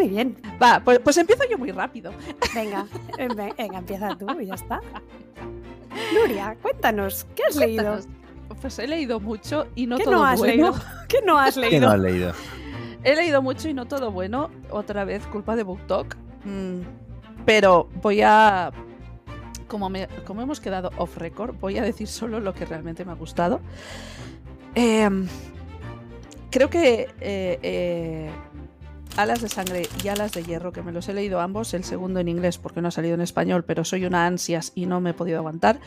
Muy bien, Va, pues, pues empiezo yo muy rápido. venga, ve- venga, empieza tú y ya está. Nuria, cuéntanos, ¿qué has leído? Pues he leído mucho y no ¿Qué todo no has bueno. leído? ¿Qué no has ¿Qué leído? no has leído? He leído mucho y no todo bueno. Otra vez culpa de BookTok. Mm, pero voy a. Como, me- como hemos quedado off record, voy a decir solo lo que realmente me ha gustado. Em, creo que eh, eh, Alas de Sangre y Alas de Hierro, que me los he leído ambos, el segundo en inglés porque no ha salido en español, pero soy una ansias y no me he podido aguantar.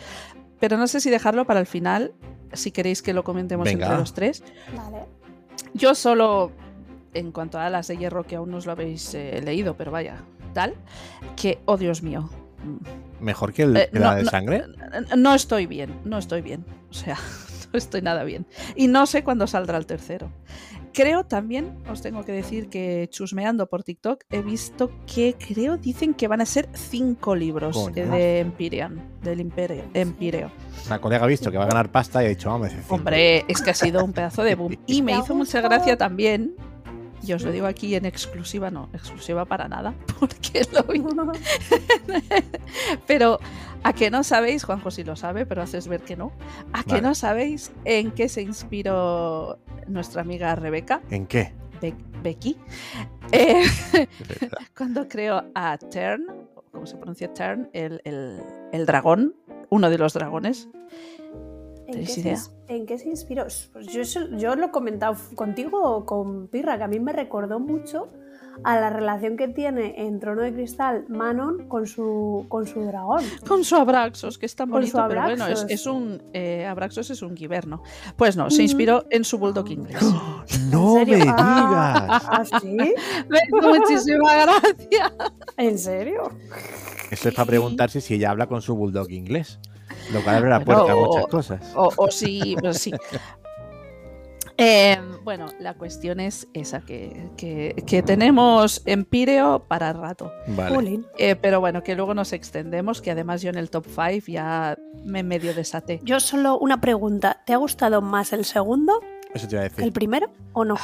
Pero no sé si dejarlo para el final, si queréis que lo comentemos Venga. entre los tres. Vale. Yo solo, en cuanto a Alas de Hierro, que aún no os lo habéis eh, leído, pero vaya, tal, que, oh Dios mío, ¿Mejor que el Eh, que la no, de no, sangre? no estoy bien, no estoy bien, o sea, no estoy nada bien. Y no sé cuándo saldrá el tercero. Creo también, os tengo que decir que chusmeando por TikTok he visto que creo dicen que van a ser cinco libros Coño. eh, de Empyrean, del Imperio, Empireo. Una colega ha visto que va a ganar pasta y ha dicho, vamos. Hombre, es que ha sido un pedazo de boom. Y me ¿Te ha hizo mucha gracia también, y os lo digo aquí en exclusiva, no, exclusiva para nada, porque lo vi. Pero a que no sabéis, Juanjo sí lo sabe, pero haces ver que no. A que Vale. no sabéis en qué se inspiró nuestra amiga Rebeca, ¿En qué? Be- Becky, eh, cuando creó a Tern, ¿cómo se pronuncia Tern? El, el- el dragón, uno de los dragones. ¿En qué, ¿Tenéis se, idea? ins- en qué se inspiró? Pues yo, yo lo he comentado contigo o con Pirra, que a mí me recordó mucho a la relación que tiene en Trono de Cristal Manon con su, con su dragón. Con su Abraxos, que es tan Con bonito, pero bueno, es, un. eh, Abraxos es un guiberno. Pues no, se inspiró en su bulldog inglés. ¡No ¿En me serio? digas! Ah, ¿ah, muchísima gracia. ¿En serio? Eso es para preguntarse si ella habla con su bulldog inglés. Lo cual abre la Bueno, puerta a muchas o- cosas. O, o sí, pues sí. Eh, bueno, la cuestión es esa, que, que- que tenemos Empíreo para rato. Vale. Eh, pero bueno, que luego nos extendemos, que además yo en el top 5 ya me medio desaté. Yo solo una pregunta. ¿Te ha gustado más el segundo Eso te iba a que decir. el primero o no?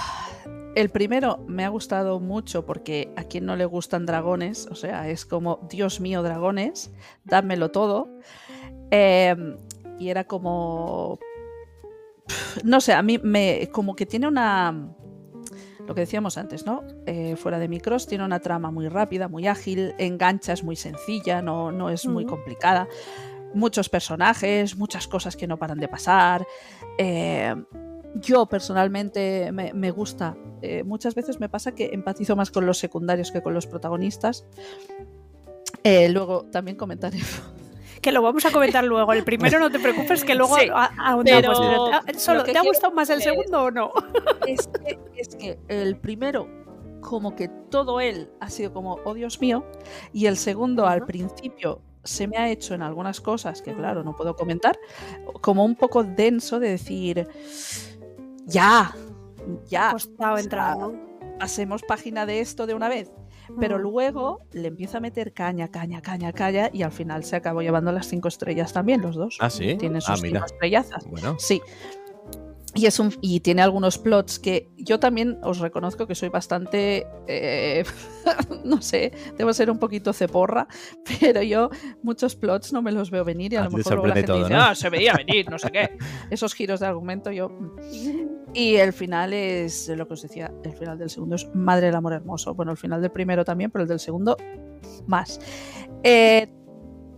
El primero me ha gustado mucho porque a quien no le gustan dragones, o sea, es como, Dios mío, dragones, dámelo todo. Eh, y era como... No sé, a mí me... como que tiene una... lo que decíamos antes, ¿no? Eh, fuera de micros tiene una trama muy rápida, muy ágil, engancha, es muy sencilla, no, no es muy complicada. Muchos personajes, muchas cosas que no paran de pasar. Eh, yo personalmente me, me gusta. eh, muchas veces me pasa que empatizo más con los secundarios que con los protagonistas. Luego también comentaré. Que lo vamos a comentar luego. El primero no te preocupes, que luego Sí, ahondamos. ah, lo solo, ¿Te ha gustado más el segundo o no? es, que, es que el primero, como que todo él ha sido como, oh Dios mío, y el segundo al principio se me ha hecho en algunas cosas que, claro, no puedo comentar, como un poco denso de decir, ya, ya, o sea, entrar, ¿no? pasemos página de esto de una vez. Pero Mm. luego le empieza a meter caña, caña, caña, caña, y al final se acabó llevando las cinco estrellas también, los dos. Ah, sí. Tienen Ah, sus mira. cinco estrellazas. Bueno, Sí. Y, es un, y tiene algunos plots que yo también os reconozco que soy bastante, eh, no sé, debo ser un poquito ceporra, pero yo muchos plots no me los veo venir y a, A lo mejor luego la gente todo, dice, ¿no? ah, se veía venir, no sé qué. Esos giros de argumento yo... Y el final es lo que os decía, el final del segundo es Madre del Amor Hermoso. Bueno, el final del primero también, pero el del segundo más. Eh,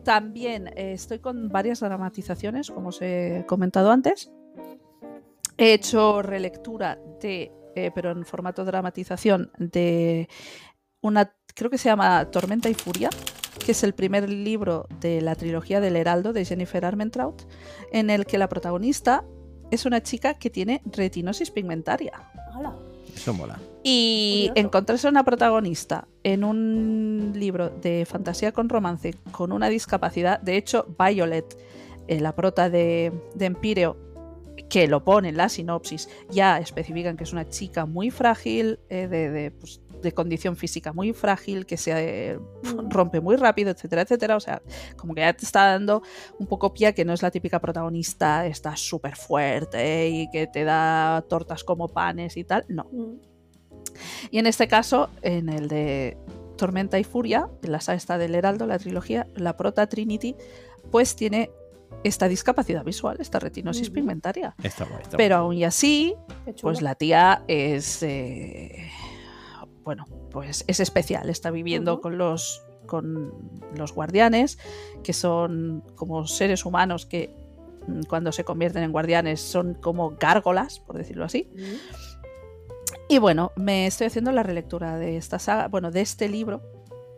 también eh, estoy con varias dramatizaciones, como os he comentado antes. He hecho relectura de, eh, pero en formato dramatización, de una, creo que se llama Tormenta y Furia, que es el primer libro de la trilogía del Heraldo de Jennifer Armentrout, en el que la protagonista es una chica que tiene retinosis pigmentaria. Hala. eso mola. Y Curioso. encontrarse una protagonista en un libro de fantasía con romance con una discapacidad, de hecho, Violet, eh, la prota de, de Empíreo, que lo pone en la sinopsis, ya especifican que es una chica muy frágil, eh, de, de, pues, de condición física muy frágil, que se eh, Mm. rompe muy rápido, etcétera, etcétera. O sea, como que ya te está dando un poco pie a que no es la típica protagonista, está súper fuerte y que te da tortas como panes y tal. No. Mm. Y en este caso, en el de Tormenta y Furia, en la saga del Heraldo, la trilogía, la prota Trinity, pues tiene esta discapacidad visual, esta retinosis pigmentaria. Está guay. está Pero aún y así, pues la tía es. eh, bueno, pues es especial. Está viviendo con los con los guardianes, que son como seres humanos que mm, cuando se convierten en guardianes son como gárgolas, por decirlo así. Y bueno, me estoy haciendo la relectura de esta saga, bueno, de este libro,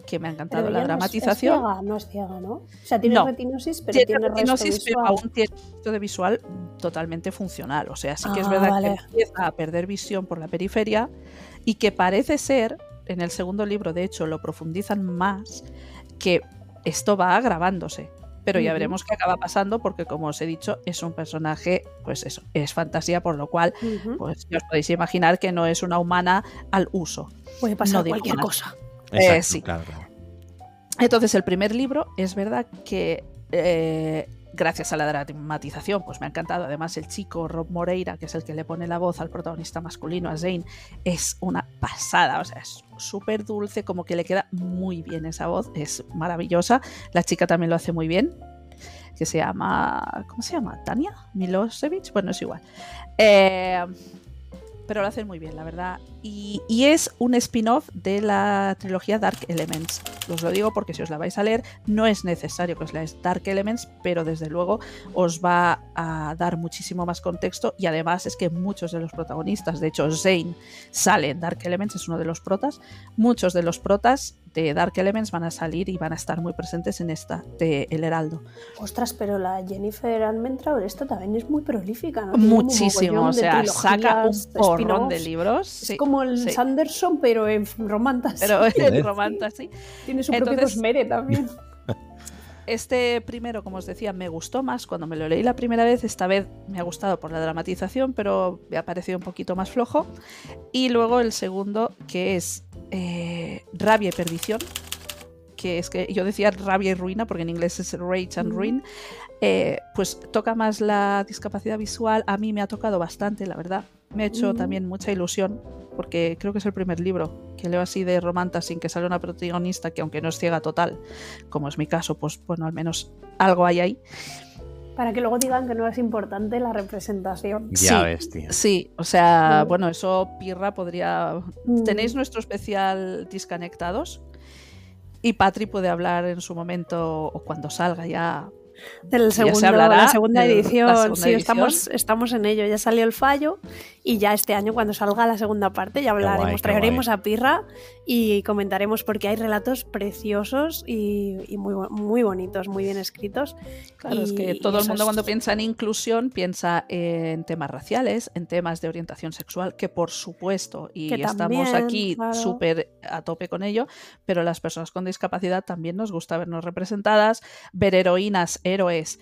que me ha encantado Pero la no es- dramatización. Es, ciega, no es ciega, ¿no? O sea, tiene No. retinosis, pero tiene tiene, resto retinosis, pero visual. aún tiene resto de visual totalmente funcional. O sea, sí que es Ah, verdad vale. que empieza a perder visión por la periferia y que parece ser, en el segundo libro, de hecho, lo profundizan más, que esto va agravándose. Pero ya veremos qué acaba pasando porque, como os he dicho, es un personaje, pues eso, es fantasía, por lo cual, pues ya os podéis imaginar que no es una humana al uso. Puede pasar no digo cualquier cosa. Exacto, sí. claro, claro. Entonces, el primer libro es verdad que eh, gracias a la dramatización, pues me ha encantado. Además, el chico Rob Moreira, que es el que le pone la voz al protagonista masculino, a Zane, es una pasada. O sea, es súper dulce, como que le queda muy bien esa voz, es maravillosa. La chica también lo hace muy bien. Que se llama. ¿Cómo se llama? ¿Tania? Milosevic. Bueno, es igual. Eh, pero lo hacen muy bien, la verdad. Y, y es un spin-off de la trilogía Dark Elements. Os lo digo porque si os la vais a leer, no es necesario que os leáis Dark Elements, pero desde luego os va a dar muchísimo más contexto. Y además es que muchos de los protagonistas, de hecho, Zane sale en Dark Elements, es uno de los protas. Muchos de los protas de Dark Elements van a salir y van a estar muy presentes en esta de El Heraldo. Ostras, pero la Jennifer Armentrout, esto también es muy prolífica, ¿no? Muchísimo, o sea, saca un porrón de libros. Es sí, como el sí. Sanderson, pero en romantas. pero en Romantasy. Tiene su propio Entonces- Cosmere también. Este primero, como os decía, me gustó más cuando me lo leí la primera vez. Esta vez me ha gustado por la dramatización, pero me ha parecido un poquito más flojo. Y luego el segundo, que es eh, Rabia y Perdición, que es que yo decía rabia y ruina, porque en inglés es rage and ruin. eh, pues toca más la discapacidad visual. A mí me ha tocado bastante, la verdad. Me ha hecho también mucha ilusión, porque creo que es el primer libro que leo así de romanta sin que salga una protagonista que aunque no es ciega total, como es mi caso, pues bueno, al menos algo hay ahí. Para que luego digan que no es importante la representación. Ya Sí, ves, tío. Sí, o sea, Mm. bueno, eso Pirra podría. Mm. Tenéis nuestro especial Disconectados. Y Patri puede hablar en su momento o cuando salga ya. Del se segundo, hablará la segunda de la edición, segunda sí, edición. Estamos, estamos en ello. Ya salió el fallo y ya este año, cuando salga la segunda parte, ya hablaremos. Traeremos guay. a Pirra y comentaremos porque hay relatos preciosos y, y muy, muy bonitos, muy bien escritos. Claro, es que todo el mundo es- cuando piensa en inclusión piensa en temas raciales, en temas de orientación sexual, que por supuesto, y Que estamos también, aquí claro. súper a tope con ello, pero las personas con discapacidad también nos gusta vernos representadas, ver heroínas, héroes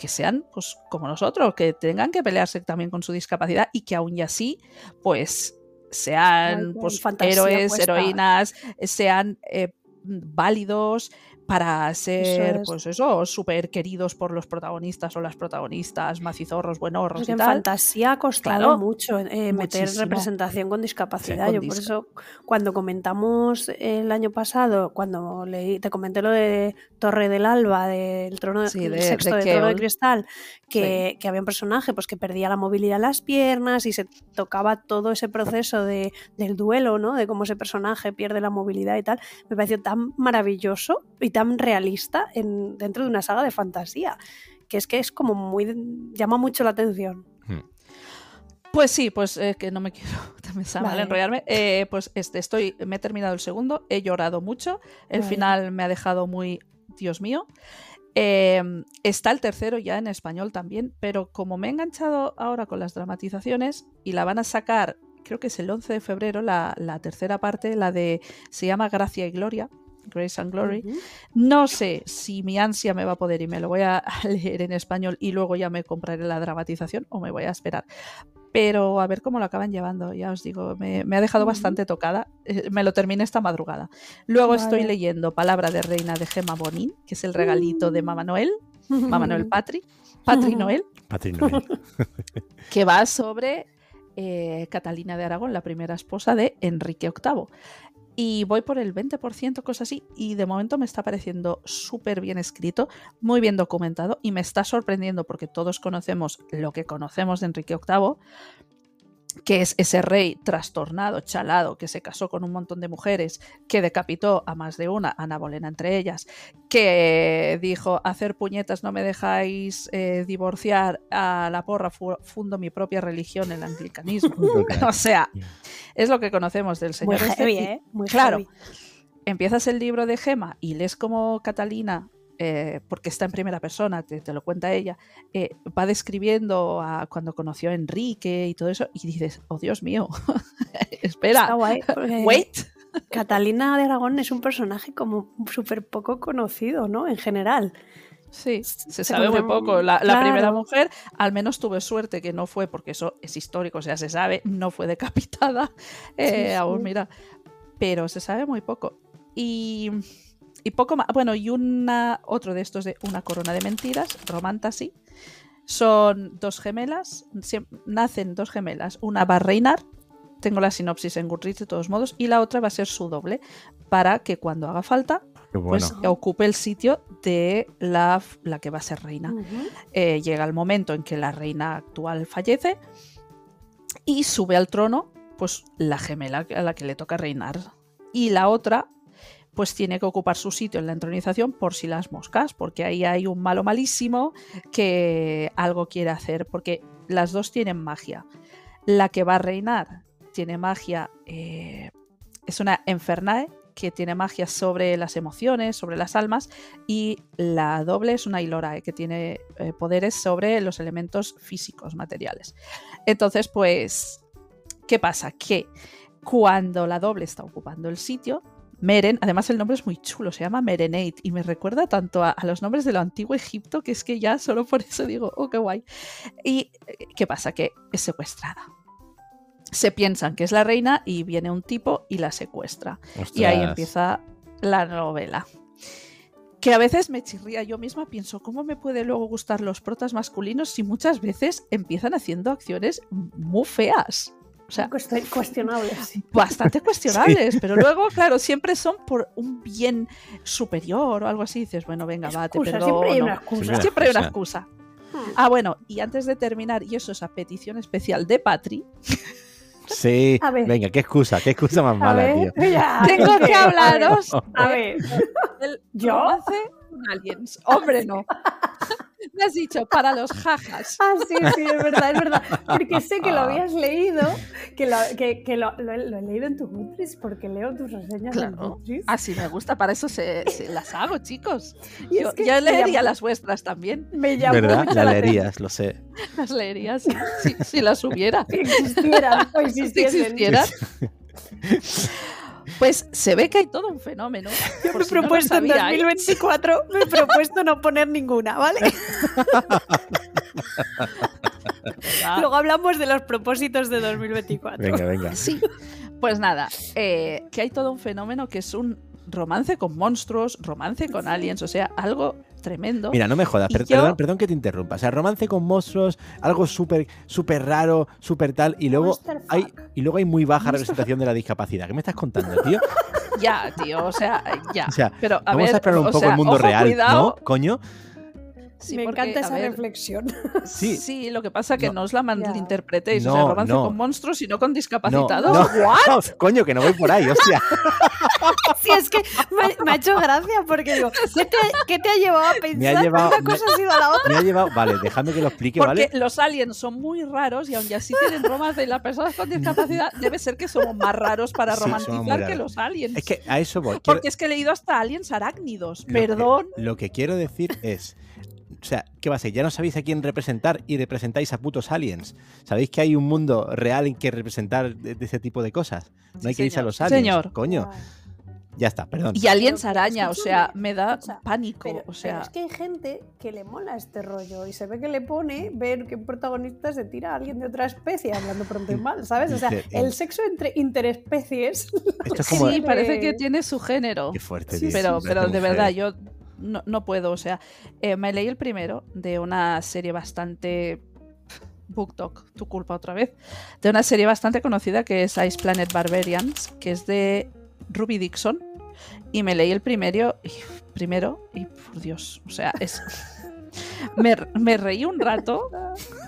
que, sean pues como nosotros, que tengan que pelearse también con su discapacidad y que aún y así, pues sean pues, héroes, puesta. heroínas, sean eh, válidos para ser, es. pues eso, súper queridos por los protagonistas o las protagonistas, macizorros, buenorros Porque y en tal. fantasía ha costado Claro, mucho eh, meter representación con discapacidad. con Yo por eso, cuando comentamos el año pasado, cuando leí, te comenté lo de Torre del Alba, del trono Sí, de- sexto de de, Trono de. Cristal, que, que había un personaje pues, que perdía la movilidad en las piernas y se tocaba todo ese proceso de, del duelo, ¿no? De cómo ese personaje pierde la movilidad y tal. Me pareció tan maravilloso y tan realista en, dentro de una saga de fantasía. Que es que es como muy. llama mucho la atención. Pues sí, pues eh, que no me quiero mal enrollarme. Eh, pues este, estoy, me he terminado el segundo, he llorado mucho. El Vale. final me ha dejado muy, Dios mío. Eh, está el tercero ya en español también, pero como me he enganchado ahora con las dramatizaciones y la van a sacar, creo que es el 11 de febrero, la, la tercera parte, la de, se llama Gracia y Gloria, Grace and Glory. No sé si mi ansia me va a poder y me lo voy a leer en español y luego ya me compraré la dramatización o me voy a esperar. Pero a ver cómo lo acaban llevando, ya os digo, me, me ha dejado bastante tocada. Eh, Me lo terminé esta madrugada. Luego estoy leyendo Palabra de Reina de Gemma Bonin, que es el regalito de Mamá Noel, Mamá Noel Patri, Patri Noel, Patri Noel. que va sobre eh, Catalina de Aragón, la primera esposa de Enrique VIII. Y voy por el 20%, cosas así, y de momento me está pareciendo súper bien escrito, muy bien documentado, y me está sorprendiendo porque todos conocemos lo que conocemos de Enrique VIII, que es ese rey trastornado, chalado, que se casó con un montón de mujeres, que decapitó a más de una, Ana Bolena entre ellas, que dijo, hacer puñetas no me dejáis eh, divorciar a la porra, fu- fundo mi propia religión, el anglicanismo. o sea, es lo que conocemos del Muy señor. este, heavy, ¿eh? Muy claro, heavy. empiezas el libro de Gema y lees como Catalina, eh, porque está en primera persona, te, te lo cuenta ella, eh, va describiendo a cuando conoció a Enrique y todo eso, y dices, oh Dios mío, espera, guay. wait. Catalina de Aragón es un personaje como súper poco conocido, ¿no? En general. Sí, se sabe muy poco. La, primera mujer, al menos tuve suerte que no fue, porque eso es histórico, o sea, se sabe, no fue decapitada. eh, Sí, Aún mira, pero se sabe muy poco. Y, y poco más. Bueno, y una, otro de estos de Una corona de mentiras, Romantasy. Son dos gemelas, nacen dos gemelas. Una va a reinar, tengo la sinopsis en Goodreads de todos modos, y la otra va a ser su doble, para que cuando haga falta, Qué bueno. pues ocupe el sitio de la, la que va a ser reina. Eh, llega el momento en que la reina actual fallece y sube al trono pues la gemela a la que le toca reinar. Y la otra pues tiene que ocupar su sitio en la entronización por si las moscas, porque ahí hay un malo malísimo que algo quiere hacer, porque las dos tienen magia. La que va a reinar tiene magia, eh, es una enfernae que tiene magia sobre las emociones, sobre las almas, y la doble es una Ilorae que tiene eh, poderes sobre los elementos físicos, materiales. Entonces, pues, ¿qué pasa? Que cuando la doble está ocupando el sitio, Meren, además el nombre es muy chulo, se llama Merenate y me recuerda tanto a, a los nombres de lo antiguo Egipto que es que ya solo por eso digo, oh, qué guay. ¿Y eh, qué pasa? Que es secuestrada. Se piensan que es la reina y viene un tipo y la secuestra. Y ahí empieza la novela. Que a veces me chirría yo misma, pienso, ¿cómo me puede luego gustar los protas masculinos si muchas veces empiezan haciendo acciones muy feas? O sea, Cuest- Cuestionable, sí. bastante cuestionables, pero luego, claro, siempre son por un bien superior o algo así. Dices, bueno, venga, va, te Excusa, perdono. siempre hay una excusa. Siempre Siempre hay una excusa. excusa. Ah, bueno, y antes de terminar, y eso es a petición especial de Patri, Sí, A ver. venga, qué excusa, qué excusa más A mala, ver, tío. ya, tengo que hablaros A ver, ¿Yo? romance con aliens. Hombre, no. Me has dicho, para los jajas. Ah, sí, sí, es verdad, es verdad. Porque sé que lo habías leído, que lo, que, que lo, lo he, lo he leído en tu Goodreads, porque leo tus reseñas en Claro. Goodreads. Así me gusta, para eso se, se las hago, chicos. Y es Yo, que yo me leería llamó- las vuestras también. Me llamó ¿Verdad? mucho La la leerías, lo sé. Las leería si, si, si las hubiera. atención que existieran o Si existiesen. existieran. Pues se ve que hay todo un fenómeno. Yo me he si no propuesto en sabíais. 2024, me he propuesto no poner ninguna, ¿vale? Luego hablamos de los propósitos de 2024. Venga, venga. Sí, pues nada, eh, que hay todo un fenómeno que es un romance con monstruos, romance con aliens, o sea, algo tremendo. Mira, no me jodas, Y per- yo- perdón, perdón que te interrumpa. O sea, romance con monstruos, algo súper, súper raro, súper tal, y luego Monster hay, fuck. y luego hay muy baja representación de la discapacidad. ¿Qué me estás contando, tío? Ya, tío, o sea, ya. O sea, Pero a Vamos ver, a explorar un o poco sea, el mundo ojo, real, cuidado. ¿no? Coño. Sí, me porque, encanta esa ver, reflexión. Sí. Sí, lo que pasa que No. no, os la malinterpretéis. o No, sea, romance no. con monstruos, sino con discapacitados. no, no, coño, que no voy por ahí, hostia. Sí, es que me, me ha hecho gracia porque digo, ¿qué te, qué te ha llevado a pensar Me ha llevado- una me- cosa ha sido a la otra? Me ha llevado. Vale, déjame que lo explique, Porque ¿vale? los aliens son muy raros y aunque así tienen romance y las personas con discapacidad, debe ser que somos más raros para Sí, romantizar que los aliens. Es que a eso voy. Quiero- Porque es que he leído hasta aliens arácnidos. lo que- Perdón. lo que quiero decir es. O sea, ¿qué va a ser? Ya no sabéis a quién representar y representáis a putos aliens. ¿Sabéis que hay un mundo real en que representar de, de ese tipo de cosas? No Sí, hay que irse a señor. los Sí, aliens. señor. Coño, ya está, perdón. Y aliens Pero, araña, o sea, me da pánico. Pero, o pero sea, es que hay gente que le mola este rollo y se ve que le pone ver que un protagonista se tira a alguien de otra especie, hablando pronto y mal, ¿sabes? O sea, el sexo entre interespecies. Esto es como. sí, parece que tiene su género. Qué fuerte, Sí, tío. pero, Me pero hace de mujer. verdad, yo no, no puedo. O sea, eh, me leí el primero de una serie bastante. Book Talk, tu culpa otra vez. De una serie bastante conocida que es Ice Planet Barbarians, que es de Ruby Dixon. Y me leí el primero, y, primero, y por Dios, o sea, es. Me, me reí un rato.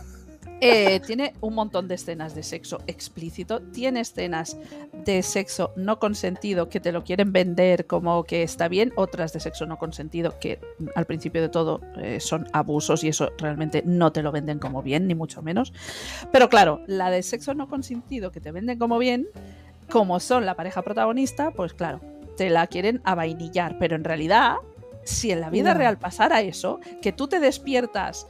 Eh, tiene un montón de escenas de sexo explícito, tiene escenas de sexo no consentido que te lo quieren vender como que está bien, otras de sexo no consentido que mm, al principio de todo eh, son abusos y eso realmente no te lo venden como bien, ni mucho menos. Pero claro, la de sexo no consentido que te venden como bien, como son la pareja protagonista, pues claro, te la quieren avainillar, pero en realidad, si en la vida No. real pasara eso, que tú te despiertas...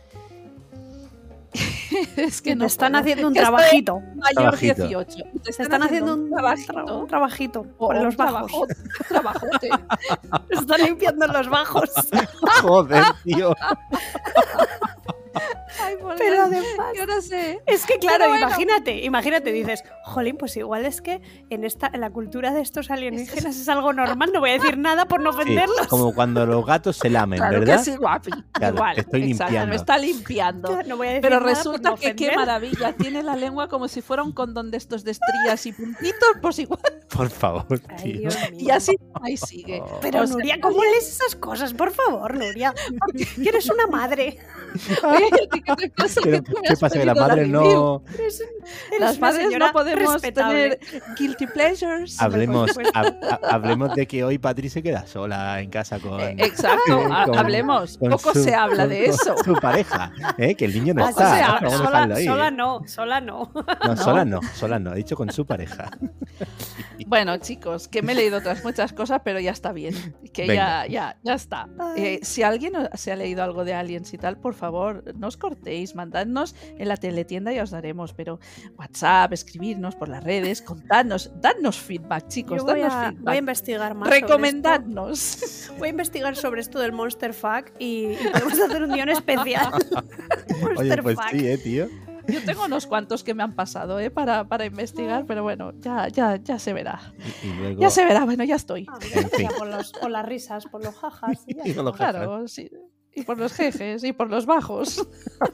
es que no te están puedo. haciendo un trabajito. mayor Trabajito. 18. Te Te están haciendo un, trabajito. tra- un trabajito por los bajos. trabajo- trabajote. Están limpiando los bajos. Joder, tío. Ay, por Pero Dios, además, yo no sé. es que claro, bueno. imagínate, imagínate, dices, jolín, pues igual es que en esta, en la cultura de estos alienígenas es algo normal, no voy a decir nada por no Sí, ofenderlos. como cuando los gatos se lamen, Claro ¿verdad? que sí, guapi. Claro, Igual, estoy exacto, limpiando. me está limpiando. No voy a decir Pero nada resulta no que qué maravilla. Tiene la lengua como si fuera un condón de estos de estrías y puntitos, pues igual. Por favor, Ay, tío. Dios mío. Y así ahí sigue. Oh. Pero O sea, Nuria, ¿cómo lees esas cosas? Por favor, Nuria. Que eres una madre. Oye, ¿a ti ¿qué pasa? ¿Qué, Que tú me qué has pasa? Que la madres review. no. Eres, eres Las madres no podemos respetable. tener guilty pleasures. Hablemos, hab- ha- hablemos de que hoy Patri se queda sola en casa con. Eh, Exacto, ha- con- hablemos. con Poco su- se habla con- de con eso. Su pareja, ¿eh? que el niño no Poco está. se ¿no? Sola, dejarlo ahí. sola ¿eh? no, sola no. No, sola no, sola no. He dicho con su pareja. Bueno, chicos, que me he leído otras muchas cosas, pero ya está bien. Que Venga. ya, ya, ya está. Eh, si alguien se ha leído algo de aliens y tal, por favor, no os cortéis, mandadnos en la teletienda y os daremos. Pero WhatsApp, escribirnos por las redes, contadnos, dadnos feedback, chicos, Yo voy dadnos a, voy a feedback. investigar más. Recomendadnos. Voy a investigar sobre esto del Monster Fuck y, y podemos hacer un guion especial. Oye, Monster pues Fuck. sí, ¿eh, tío? Yo tengo unos cuantos que me han pasado ¿eh? para, para investigar, pero bueno, ya, ya, ya se verá. Y, y luego. Ya se verá, bueno, ya estoy. Ah, mira, En fin. ya por, los- por las risas, por los jajas. y ya Y con los jajas. Claro, sí. Y por los jejes y por los bajos.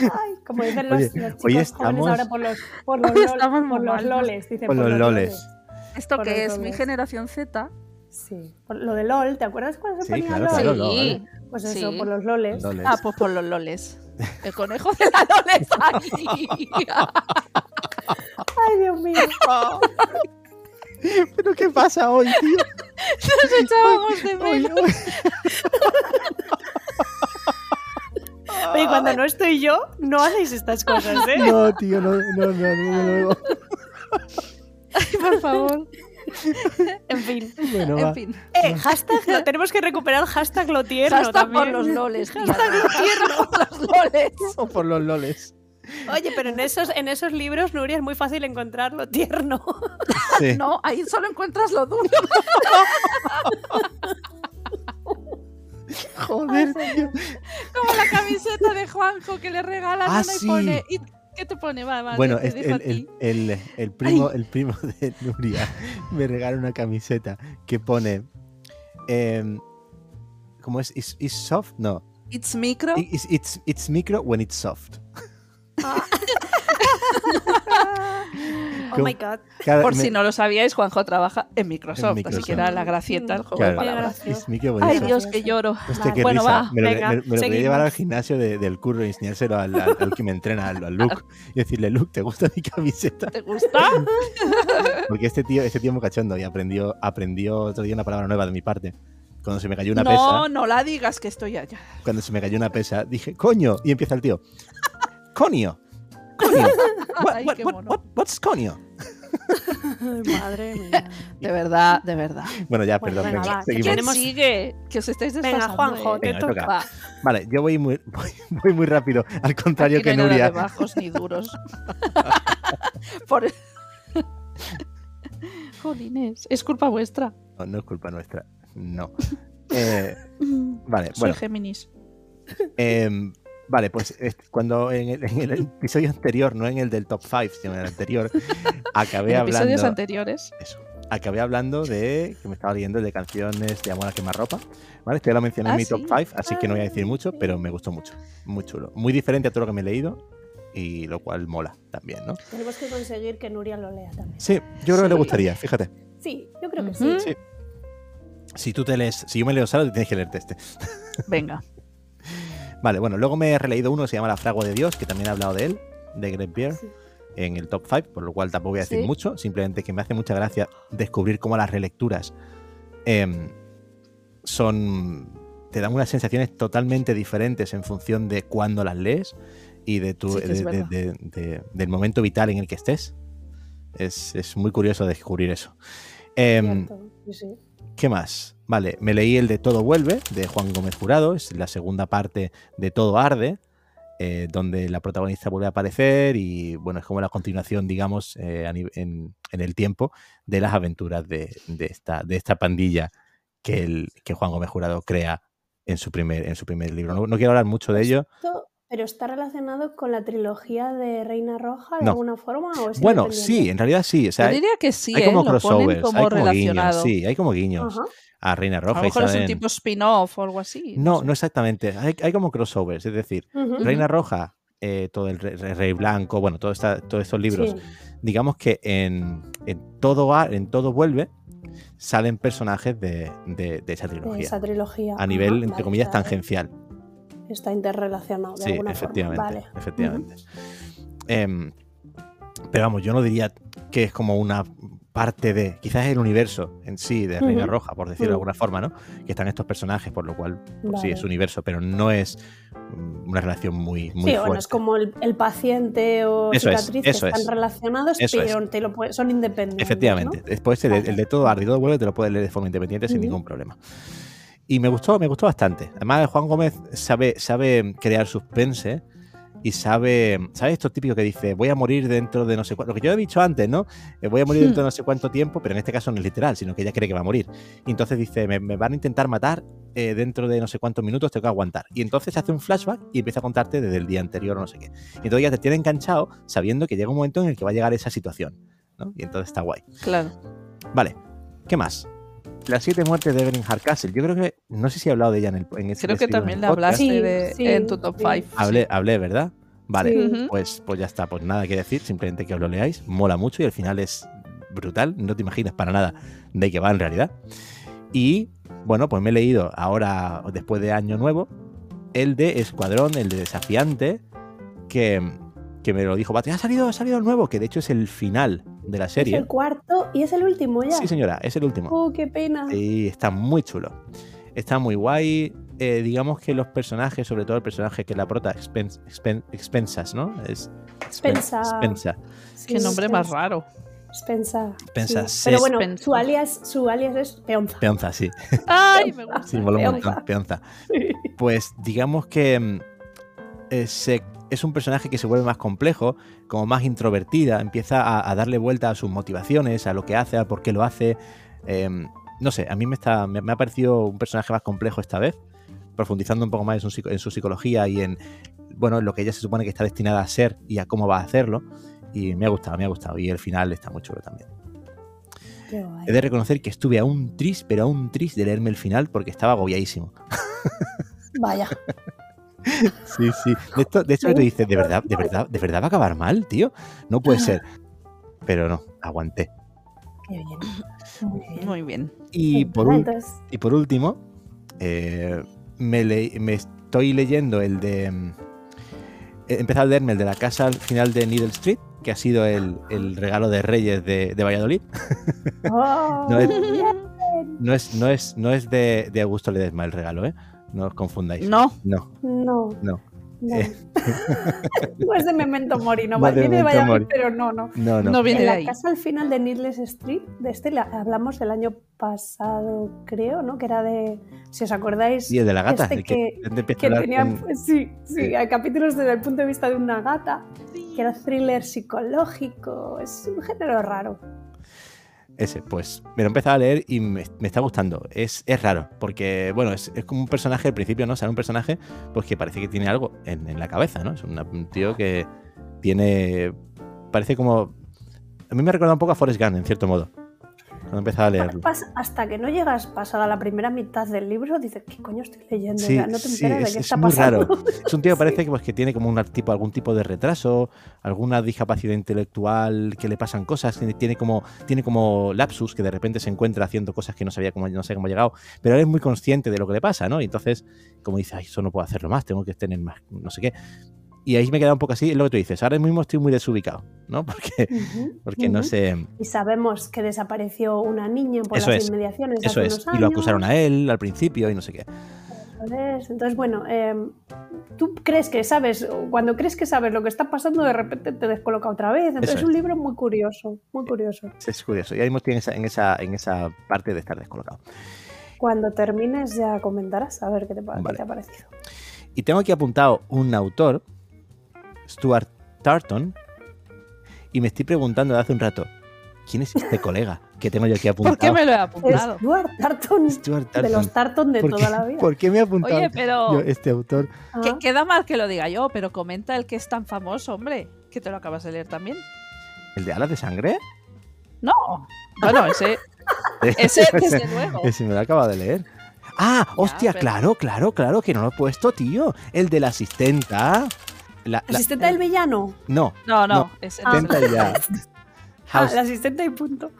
Ay, como dicen los, Oye, los chicos hoy jóvenes estamos- ahora por los, por lol- estamos por loles. Dicen, Por los loles. ¿Esto Por que es mi generación Z? Sí, por lo de LOL, ¿te acuerdas cuando se Sí, ponía claro, LOL? claro, Sí. ¿vale? Pues eso, Sí. por los loles. Loles. Ah, pues por los loles. El conejo de la lole está aquí. Ay, Dios mío. ¿Pero qué pasa hoy, tío? Nos echábamos de Hoy, menos. hoy. Oye, cuando no estoy yo, no hacéis estas cosas, ¿eh? No, tío, no, no, no, no, no. Ay, por favor. En fin. Bueno, En va. fin. Eh, hashtag, lo, tenemos que recuperar hashtag lo tierno Hashtag también. por los loles. Hashtag lo tierno. Por los loles. O por los loles. Oye, pero en esos, en esos libros, Nuria, es muy fácil encontrar lo tierno. Sí. No, ahí solo encuentras lo duro. Joder, tío. Como la camiseta de Juanjo que le regalan Ah, y sí. pone. ¿y ¿Qué te pone? Va, va, Bueno, te es- el, el, el, el primo, el primo de Nuria me regala una camiseta que pone. em, ¿Cómo es? ¿Is, is soft? No. It's micro. It's, it's, it's micro when it's soft. Oh my god. Cada- Por me- si no lo sabíais, Juanjo trabaja en Microsoft, así Microsoft. que era la gracieta el juego Claro, de palabras. micro when Ay. Dios, que lloro. Hostia, Vale. qué Bueno, risa. va, me lo, venga, me- me lo quería seguimos. llevar al gimnasio de- del curro y enseñárselo al, al- al que me entrena, al, al Luke. Y decirle, Luke, ¿te gusta mi camiseta? ¿Te gusta? Porque este tío, este tío es muy cachondo y aprendió, aprendió otro día una palabra nueva de mi parte. Cuando se me cayó una no, pesa, no la digas que estoy allá. cuando se me cayó una pesa, dije, coño, y empieza el tío. Coño. Coño. What- Ay, what- qué what- mono. what- what's? Ay, madre mía. De verdad, de verdad. Bueno, ya, Bueno, perdón, venga, venga, va, que seguimos. ¿Quién sigue? Que os estáis Venga. Juanjo, ¿eh? te toca. toca. Va, Vale, yo voy muy, voy, voy muy rápido, al contrario aquí que no hay nada Nuria. de bajos ni duros. Por... Jolines, es culpa vuestra. No, no es culpa nuestra. No. Eh, vale, Soy bueno. Géminis. Em, vale, pues cuando en el, en el episodio anterior, no en el del top 5, sino en el anterior, acabé En episodios hablando. anteriores. Eso. Acabé hablando de que me estaba leyendo el de canciones de amor a quemarropa. ¿Vale? Esto ya lo mencioné en Ah, mi top sí. 5, así que no voy a decir mucho, pero me gustó mucho. Muy chulo. Muy diferente a todo lo que me he leído y lo cual mola también, ¿no? Tenemos que conseguir que Nuria lo lea también. Sí, yo creo que le gustaría, fíjate. Sí, yo creo que sí. Sí. Si tú te lees, si yo me leo solo, tienes que leerte este. Venga. Vale, bueno, luego me he releído uno que se llama La Fragua de Dios, que también he hablado de él, de Greg Bear, Sí. en el top 5, por lo cual tampoco voy a decir Sí. mucho, simplemente que me hace mucha gracia descubrir cómo las relecturas em, son. te dan unas sensaciones totalmente diferentes en función de cuándo las lees y de tu, Sí de- de- de- del momento vital en el que estés. Es, es muy curioso descubrir eso. Em, Cierto, sí. ¿Qué más? Vale, me leí el de Todo Vuelve, de Juan Gómez Jurado, es la segunda parte de Todo Arde, eh, donde la protagonista vuelve a aparecer y bueno, es como la continuación, digamos, eh, en, en el tiempo de las aventuras de, de esta, de esta pandilla que, el, que Juan Gómez Jurado crea en su primer, en su primer libro. No, no quiero hablar mucho de ello. Esto- ¿Pero está relacionado con la trilogía de Reina Roja de No. alguna forma? ¿o es Bueno, sí, en realidad sí. O sea, Yo hay, diría que sí, hay ¿eh? como Lo ponen crossovers, como hay como guiños, sí, hay como guiños Ajá. a Reina A Roja. lo y mejor es un tipo spin-off o algo así. No, sé. no exactamente. Hay, hay como crossovers, es decir. Reina Roja, eh, todo el Re- Re- Rey Blanco, bueno, todo esta- todos estos libros, Sí. digamos que en, en todo va- en todo vuelve, salen personajes de, de- de esa de trilogía. esa trilogía. A nivel, entre vale, comillas, tangencial. Está interrelacionado de Sí, alguna efectivamente. forma. Vale. efectivamente. Em, pero vamos, yo no diría que es como una parte de, quizás el universo en sí de Reina. Roja, por decirlo de alguna forma, ¿no? Que están estos personajes, por lo cual pues sí es universo, pero no es mm, una relación muy, muy sí, fuerte. bueno, es como el, el paciente o Eso es, cicatriz eso que están es. relacionados, Eso es. pero te lo puede- son independientes. Efectivamente. ¿no? Después el, de- Vale. el de todo arde y todo vuelve te lo puedes leer de forma independiente sin ningún problema. Y me gustó, me gustó bastante. Además, Juan Gómez sabe, sabe crear suspense y sabe, sabe esto típico que dice, voy a morir dentro de no sé cuánto, lo que yo he dicho antes, ¿no? Eh, voy a morir dentro de no sé cuánto tiempo, pero en este caso no es literal, sino que ella cree que va a morir. Y entonces dice, me, me van a intentar matar eh, dentro de no sé cuántos minutos, tengo que aguantar. Y entonces hace un flashback y empieza a contarte desde el día anterior o no sé qué. Y entonces ya te tiene enganchado sabiendo que llega un momento en el que va a llegar esa situación. ¿no? Y entonces está guay. Claro. Vale, ¿qué más? Las siete muertes de Evelyn Hardcastle. Yo creo que, no sé si he hablado de ella en, el, en ese Creo que también podcast. hablaste Sí, de, sí, en tu top sí. 5. Hablé, hablé, ¿verdad? Vale, pues, pues ya está, pues nada que decir, simplemente que os lo leáis, mola mucho y al final es brutal, no te imaginas para nada de qué va en realidad. Y Bueno, pues me he leído ahora, después de Año Nuevo, el de Escuadrón, el de Desafiante, que, que me lo dijo ha salido, ha salido el nuevo, que de hecho es el final de la Es serie. el cuarto y es el último ya. Sí, señora, es el último. Oh, qué pena. Y está muy chulo. Está muy guay. Eh, digamos que los personajes, sobre todo el personaje que la prota, Expen- Expen- Expensas, ¿no? Es Spensa. Spensa. Sí, Qué nombre más raro. Spensa. Spensa, sí. Pero bueno, su alias, su alias es Peonza. Peonza, sí. ¡Ay, me gusta! Sí, Peonza. montón, Peonza. Pues digamos que mm, eh, se- es un personaje que se vuelve más complejo, como más introvertida, empieza a, a darle vuelta a sus motivaciones, a lo que hace, a por qué lo hace. em, no sé, a mí me, está, me, me ha parecido un personaje más complejo esta vez, profundizando un poco más en su, psico- en su psicología y en bueno, en lo que ella se supone que está destinada a ser y a cómo va a hacerlo. Y me ha gustado, me ha gustado. Y el final está muy chulo también. He de reconocer que estuve a un tris, pero a un tris de leerme el final porque estaba agobiadísimo. Vaya. Sí, sí. De, esto, de hecho, te dices, ¿de verdad, de, verdad, ¿de verdad va a acabar mal, tío? No puede ser. Pero no, aguanté. Qué bien. Muy bien. Muy bien. Y por, y por último, eh, me, le- me estoy leyendo el de... mm, He empezado a leerme el de la casa al final de Needle Street, que ha sido el, el regalo de Reyes de, de Valladolid. ¡Oh! No es- bien! No es, no es, no es de, de Augusto Ledesma el regalo, ¿eh? No os confundáis. No, No, No. no. No. Eh. no es de Memento Mori, no No de viene Memento Mori. pero no, no. No, no. no viene En de la ahí. casa al final de Needless Street, de este la- hablamos del año pasado, creo, ¿no? Que era de, si os acordáis, Y el de la gata. este el que, que- que tenía, con- pues, sí, sí, Sí. hay capítulos desde el punto de vista de una gata, que era thriller psicológico, es un género raro. Ese, pues me lo he empezado a leer y me, está gustando. Es, es raro, porque, bueno, es, es como un personaje al principio, ¿no? Sale un personaje pues que parece que tiene algo en, en la cabeza, ¿no? Es un tío que tiene. Parece como. A mí me recuerda un poco a Forrest Gump, en cierto modo. Cuando he empezado a leerlo. Hasta que no llegas pasada la primera mitad del libro, dices, ¿qué coño estoy leyendo? Sí, ya no te sí, enteras es, de qué es está muy pasando. raro. Es un tío que parece que, pues, que tiene como un tipo, algún tipo de retraso, alguna discapacidad intelectual, que le pasan cosas, tiene, tiene como, tiene como lapsus, que de repente se encuentra haciendo cosas que no sabía cómo, no sé cómo ha llegado, pero él es muy consciente de lo que le pasa, ¿no? Y entonces, como dice, ay, eso no puedo hacerlo más, tengo que tener más, no sé qué. Y ahí me queda un poco así, es lo que tú dices, ahora mismo estoy muy desubicado, ¿no? Porque, porque no sé... Y sabemos que desapareció una niña por Eso las es, inmediaciones Eso hace es, unos y lo años, acusaron a él al principio y no sé qué. Entonces, bueno, eh, tú crees que sabes, cuando crees que sabes lo que está pasando, de repente te descoloca otra vez. Entonces, es un libro muy curioso, muy curioso. Es curioso, y ahí estoy en esa, en esa, en esa parte de estar descolocado. Cuando termines ya comentarás a ver qué te ha parecido. Y tengo aquí apuntado un autor, Stuart Tarton, y me estoy preguntando de hace un rato, ¿quién es este colega que tengo yo aquí apuntado? ¿por qué me lo he apuntado? Stuart Tarton, Stuart de los Tarton de ¿Por toda qué- la vida. ¿Por qué me he apuntado Oye, pero yo este autor? Ah, que- queda mal que lo diga yo, pero comenta el que es tan famoso, hombre, que te lo acabas de leer también. ¿El de Alas de Sangre? No, bueno, ese, ese desde luego. Ese me lo acaba de leer. Ah, hostia, pero- claro, claro, claro, que no lo he puesto, tío. El de la asistenta. La, la- ¿Asistente del villano? no, No, no, No, ese Ah. no. asistenta ya. Ah, House, la asistente y punto.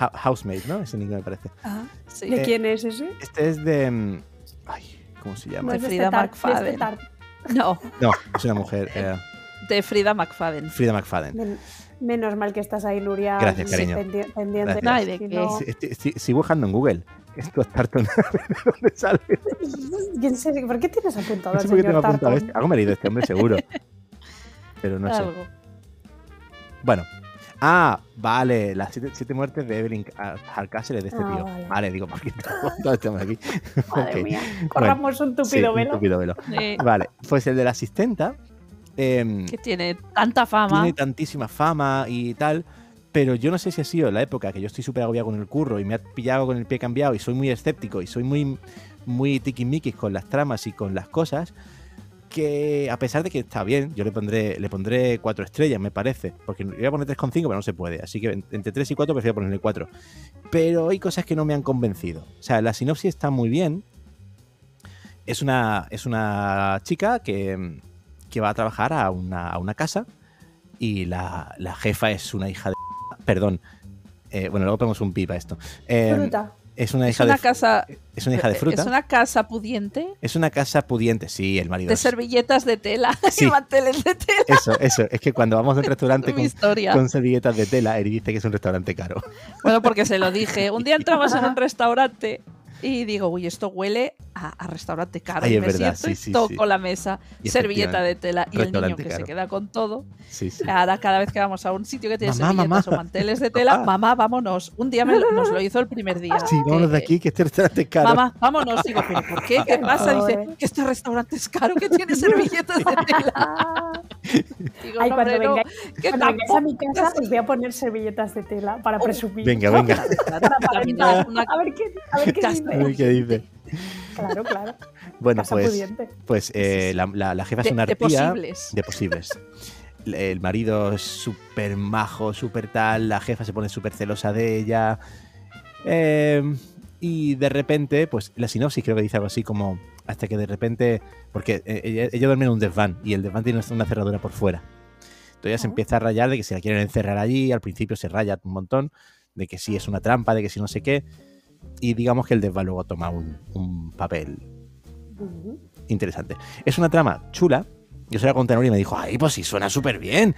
hou- housemate, ¿no? Ese inglés me parece. Ah, Sí. ¿De Eh, quién es ese? Este es de. mm, Ay, ¿cómo se llama? Es de Frida McFadden. No, No, es una mujer. eh, de Frida McFadden. Frida McFadden. Men- menos mal que estás ahí, Nuria. Gracias, cariño. pendi- pendiente. No hay de Si qué. no- Sigo buscando en Google. Stuart Tarton. ¿De dónde sale? ¿Quién se- ¿Por qué tienes apuntado No al sé qué señor Tarton? este. Algo me he leído este hombre, seguro. Pero no sé. Bueno. Ah, vale. Las siete, siete muertes de Evelyn Hardcastle es de este Ah, tío. vale. Vale, digo, ¿por qué hombre aquí? Madre Ok. mía, corramos un Sí, tupido un velo. tupido velo. Vale, pues el de la asistenta em, que tiene tanta fama. tiene tantísima fama y tal, pero yo no sé si ha sido la época que yo estoy súper agobiado con el curro y me ha pillado con el pie cambiado y soy muy escéptico y soy muy, muy tiquismiquis con las tramas y con las cosas, que a pesar de que está bien, yo le pondré, le pondré cuatro estrellas, me parece, porque iba a poner 3,5, pero no se puede, así que en- entre 3 y 4 prefiero ponerle 4. Pero hay cosas que no me han convencido. O sea, la sinopsis está muy bien. Es una, es una chica que, que va a trabajar a una, a una casa y la, la jefa es una hija de... Perdón. Eh, bueno, luego ponemos un pip a esto. Eh. Es una Es hija una de casa. es una hija de fruta. Es una casa pudiente Es una casa pudiente, sí, el marido. de es- servilletas de tela Sí. y manteles de tela. Eso, eso. Es que cuando vamos a un restaurante con, con servilletas de tela, Eri dice que es un restaurante caro. Bueno, porque se lo dije. Un día entramos en un restaurante y digo, uy, esto huele a, a restaurante caro. Ay, y es me verdad, siento sí, y sí, toco sí. la mesa, Y servilleta de tela y el niño que caro. se queda con todo. Sí, sí. Ahora cada vez que vamos a un sitio que tiene Mamá, servilletas mamá. o manteles de tela, mamá, vámonos. Un día me lo- nos lo hizo el primer día. Sí, vámonos de aquí, que este restaurante es caro. Mamá, vámonos. Digo, ¿pero por qué? ¿Qué pasa? Dice, que este restaurante es caro, que tiene servilletas de tela. Digo, Ay, cuando no, vengáis- que Cuando vengáis a mi casa os voy a poner servilletas de tela para presumir. Venga, venga. También es una- A ver qué, a ver qué ver qué dice. Claro, claro. Bueno, Casa pues, pudiente. pues eh, la, la- la jefa es una de arpía. posibles. De posibles. El marido es súper majo, súper tal. La jefa se pone súper celosa de ella. Eh, y de repente, pues la sinopsis creo que dice algo así como. Hasta que de repente. Porque eh, ella, ella duerme en un desván y el desván tiene una cerradura por fuera. Entonces ella se empieza a rayar de que se la quieren encerrar allí. Al principio se raya un montón. De que sí es una trampa, de que sí no sé qué. Y digamos que el desván luego toma un, un papel interesante. Es una trama chula. Yo se la conté a y me dijo, ay, pues sí, suena súper bien.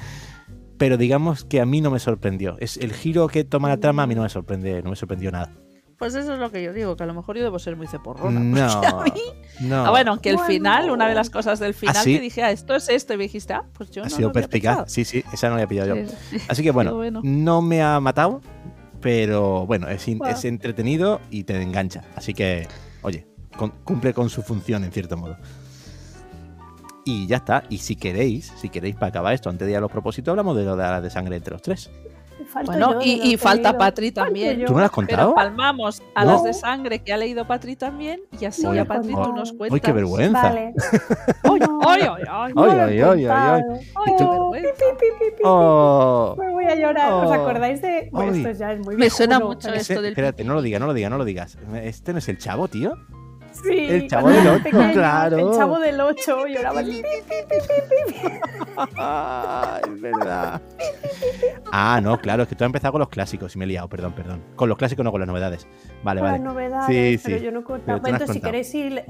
Pero digamos que a mí no me sorprendió. Es el giro que toma la trama a mí no me sorprende, no me sorprendió nada. Pues eso es lo que yo digo, que a lo mejor yo debo ser muy ceporrona. No, a mí- no. Ah, bueno, aunque el Bueno. final, una de las cosas del final sí? que dije, ah, esto es esto, y me dijiste, ah, pues yo ha no sido lo había perspicaz. Sí, sí, esa no la había pillado yo. Sí, sí. Así que bueno. no me ha matado, pero bueno, es, in- es entretenido y te engancha. Así que, oye, con- cumple con su función en cierto modo. Y ya está. Y si queréis, si queréis para acabar esto, antes de ir a los propósitos, hablamos de lo de la de sangre entre los tres. Falto Bueno, yo y, falta. Patri también. yo. ¿Tú no lo has Pero contado? palmamos a No. las de sangre que ha leído Patri también y así No lo a he Patri tú nos ¡Uy, cuentas. qué vergüenza! Vale. ¡Ay, qué vergüenza. pi, pi, pi, pi, pi. ¡Oh! Me voy a llorar. ¿Os Oh. acordáis de.? Bueno, esto ya es muy Me suena mucho pero- esto del espérate, no lo digas, no lo digas, no lo digas. Este no es el chavo, tío. Sí, El chavo del era ocho, pequeño, claro. El chavo del 8 lloraba. pi, Ah, es verdad. Ah, no, claro, es que tú has empezado con los clásicos y me he liado, perdón, perdón. Con los clásicos, no con las novedades. Vale, Con las vale. novedades, Sí, pero sí. yo no he contado. Entonces, si queréis ir,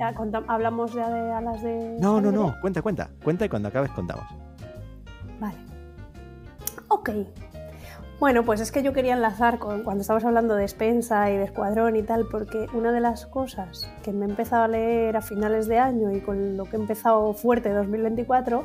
hablamos ya de a las de. No, no, no, cuenta, cuenta. Cuenta y cuando acabes contamos. Vale. Ok. Bueno, pues es que yo quería enlazar con cuando estábamos hablando de Spensa y de Escuadrón y tal, porque una de las cosas que me he empezado a leer a finales de año y con lo que he empezado fuerte 2024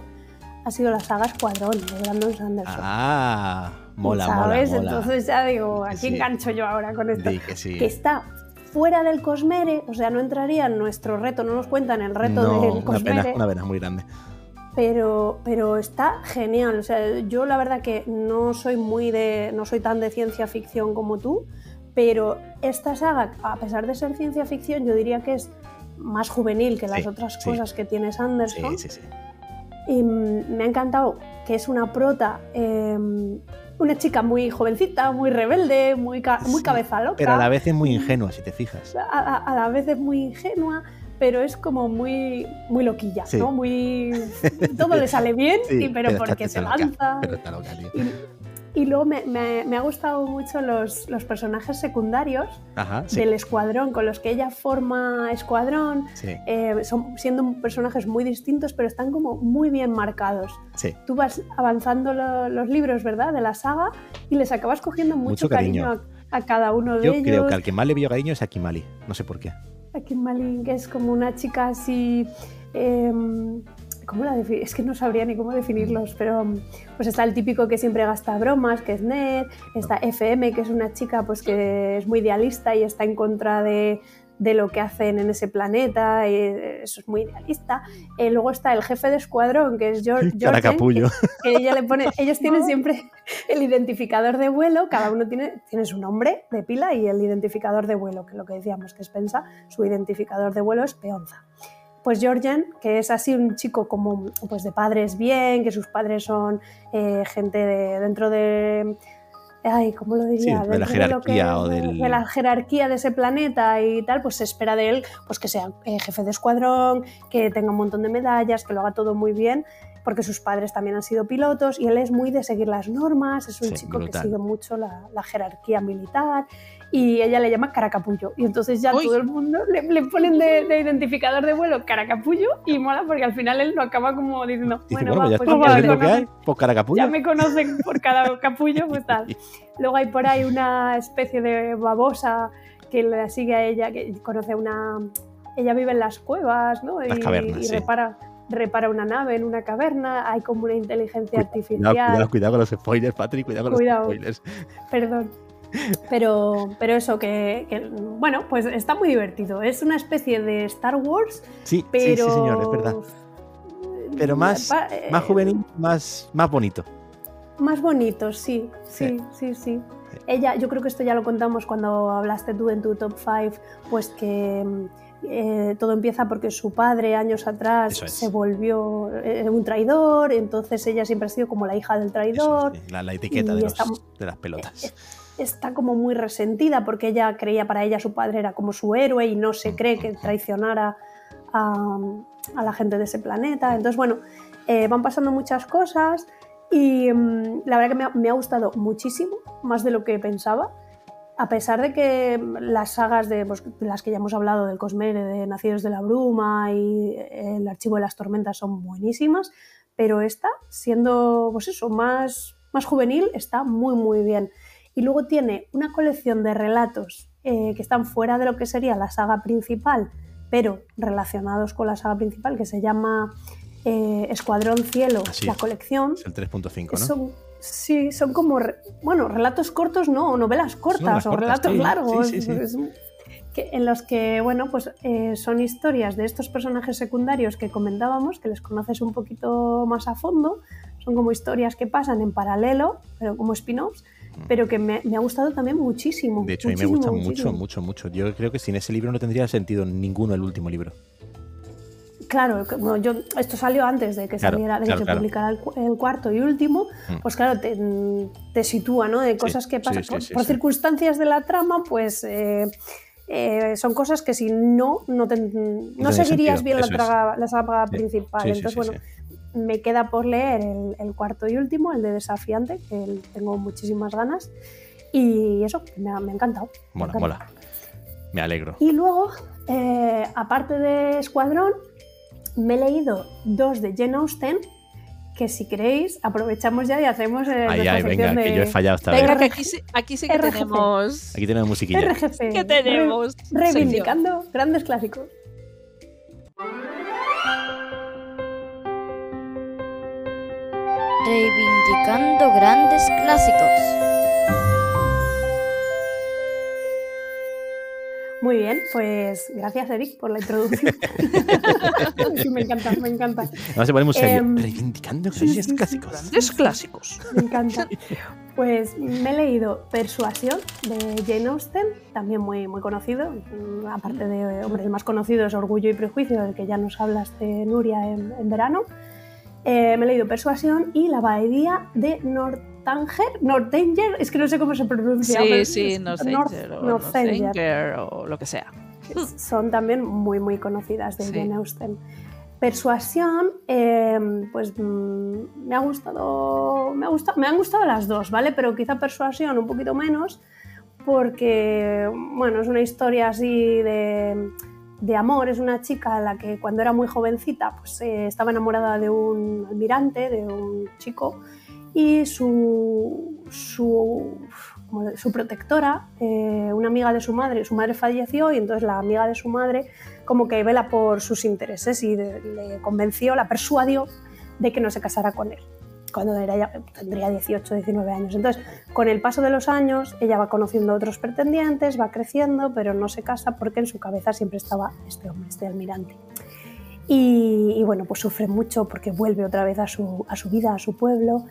ha sido la saga Escuadrón de Brandon Sanderson. Ah, mola, ¿Sabes? mola, mola. Entonces ya digo, aquí Sí. engancho yo ahora con esto. Que sí. Que está fuera del Cosmere, o sea, no entraría en nuestro reto, no nos cuentan el reto No, del una Cosmere pena, una pena muy grande. Pero, pero está genial. O sea, yo la verdad que no soy muy de. no soy tan de ciencia ficción como tú, pero esta saga, a pesar de ser ciencia ficción, yo diría que es más juvenil que las Sí, otras sí. cosas que tiene Sanderson. Sí, sí, sí. Y me ha encantado que es una prota, eh, una chica muy jovencita, muy rebelde, muy, ca- muy cabeza loca. Pero a la vez es muy ingenua, si te fijas. a, a- a la vez es muy ingenua, pero es como muy, muy loquilla, Sí. ¿no? Muy... Todo le sale bien, Sí, y- pero, está- porque se loca, lanza. Pero está loca. Y, y luego me, me- me ha gustado mucho los, los personajes secundarios Ajá, sí. del escuadrón, con los que ella forma escuadrón. Sí, eh, son siendo personajes muy distintos, pero están como muy bien marcados. sí. Tú vas avanzando lo- los libros, ¿verdad? De la saga y les acabas cogiendo mucho, Mucho cariño. cariño, a, a cada uno de Yo ellos. creo que al que más le vio cariño es a Kimali. No sé por qué. A Kim Malin, que es como una chica así. em, ¿Cómo la Es que no sabría ni cómo definirlos, pero pues está el típico que siempre gasta bromas, que es Ned, está FM, que es una chica pues que es muy idealista y está en contra de, de lo que hacen en ese planeta, y eso es muy idealista. Eh, luego está el jefe de escuadrón, que es George, Cara capullo. que ella le pone, ellos tienen siempre el identificador de vuelo, cada uno tiene, tiene su nombre de pila y el identificador de vuelo, que es lo que decíamos que es Pensa, su identificador de vuelo es Peonza. Pues Georgian, que es así un chico como pues de padres bien, que sus padres son eh, gente de, dentro de... Ay, ¿cómo lo diría? Sí, de la que- jerarquía o del- de la jerarquía de ese planeta y tal, pues se espera de él pues que sea eh, jefe de escuadrón, que tenga un montón de medallas, que lo haga todo muy bien. porque sus padres también han sido pilotos y él es muy de seguir las normas, es un Sí, chico brutal. que sigue mucho la, la jerarquía militar y ella le llama Caracapullo. Y entonces ya Uy. todo el mundo le, le ponen de, de identificador de vuelo Caracapullo y mola porque al final él lo acaba como diciendo, Dice, bueno, bueno, va, pues pues pues lo que conocen- hay. Pues caracapullo. ya me conocen por cada capullo, pues tal. Luego hay por ahí una especie de babosa que la sigue a ella, que conoce una... Ella vive en las cuevas, ¿no? Las y, cavernas, y sí. repara, repara una nave en una caverna, hay como una inteligencia Cuidado, artificial. Cuidado, cuidado con los spoilers, Patrick, cuidado con Cuidado. los spoilers. Perdón. Pero, pero eso, que, que, bueno, pues está muy divertido. Es una especie de Star Wars, Sí, pero... sí, sí, señor, es verdad. Pero más- Pa- eh, Más juvenil, más, más bonito. Más bonito, sí, sí, sí, sí. Ella, yo creo que esto ya lo contamos cuando hablaste tú en tu top 5, pues que mm, eh, todo empieza porque su padre años atrás es. se volvió eh, un traidor, entonces ella siempre ha sido como la hija del traidor, la, la etiqueta y de, los- está- de las pelotas. Está como muy resentida porque ella creía para ella su padre era como su héroe y no se cree que traicionara a, a la gente de ese planeta. Entonces, bueno, eh, van pasando muchas cosas y mm, la verdad que me ha, me ha gustado muchísimo, más de lo que pensaba. A pesar de que mm, las sagas de, pues, las que ya hemos hablado, del Cosmere, de Nacidos de la Bruma y eh, El Archivo de las Tormentas son buenísimas, pero esta, siendo pues eso, más, más juvenil, está muy muy bien. Y luego tiene una colección de relatos eh, que están fuera de lo que sería la saga principal, pero relacionados con la saga principal, que se llama eh, Escuadrón Cielo, Así la es. colección. Es el 3.5, ¿no? Son, sí, son como, bueno, relatos cortos, no, novelas cortas novelas o cortas, relatos sí, largos. sí, sí, sí. es- que- en los que, bueno, pues eh, son historias de estos personajes secundarios que comentábamos, que les conoces un poquito más a fondo. Son como historias que pasan en paralelo, pero como spin-offs, pero que me, me ha gustado también muchísimo. Mm. De hecho, a mí me gusta mucho, muchísimo. mucho, mucho. Yo creo que sin ese libro no tendría sentido ninguno el último libro. Claro, como yo, esto salió antes de que Claro, saliera, de claro, que claro. publicara el, el cuarto y último, Mm. pues claro, te, te sitúa, ¿no? De cosas que sí, pasan sí, por, sí, por sí. circunstancias de la trama, pues eh, eh, son cosas que si no, no, te- no seguirías sentido, bien la, traga- la saga principal. Entonces, bueno. Me queda por leer el, el cuarto y último, el de Desafiante, que el- tengo muchísimas ganas. Y eso, me ha, me ha encantado. me Mola, mola. Me alegro. Y luego, eh, aparte de Escuadrón, me he leído dos de Jane Austen, que si queréis, aprovechamos ya y hacemos eh, Ay, ay, venga, sección que de yo he fallado esta Venga, vez. Que aquí sí, aquí sí que tenemos. Aquí tenemos musiquilla. RGC. que tenemos. Re- reivindicando grandes clásicos. Reivindicando grandes clásicos. Muy bien, pues gracias Eric por la introducción. Sí, me encanta, me encanta. Además se. Em, Reivindicando sí, grandes sí, sí. clásicos. Grandes clásicos. Me encanta. Pues me he leído Persuasión de Jane Austen, también muy, muy conocido. Aparte de, hombre, el más conocido es Orgullo y Prejuicio, del que ya nos hablaste, Nuria, en, en verano. Eh, me he leído Persuasión y La Bahía de Northanger. Northanger, es que no sé cómo se pronuncia. Sí, sí, Northanger o Northanger. Northanger o lo que sea. Son también muy, muy conocidas de Sí. Jane Austen. Persuasión, eh, pues mm, me ha gustado, me ha gustado, me han gustado las dos, ¿vale? Pero quizá Persuasión un poquito menos, porque, bueno, es una historia así de, de amor. Es una chica a la que cuando era muy jovencita, pues eh, estaba enamorada de un almirante, de un chico, y su, su, protectora, eh, una amiga de su madre, su madre falleció y entonces la amiga de su madre como que vela por sus intereses y le convenció, la persuadió de que no se casara con él cuando tendría 18, 19 años. Entonces, con el paso de los años, ella va conociendo a otros pretendientes, va creciendo, pero no se casa porque en su cabeza siempre estaba este hombre, este almirante. Y, bueno, pues sufre mucho porque vuelve otra vez a su, vida, a su pueblo,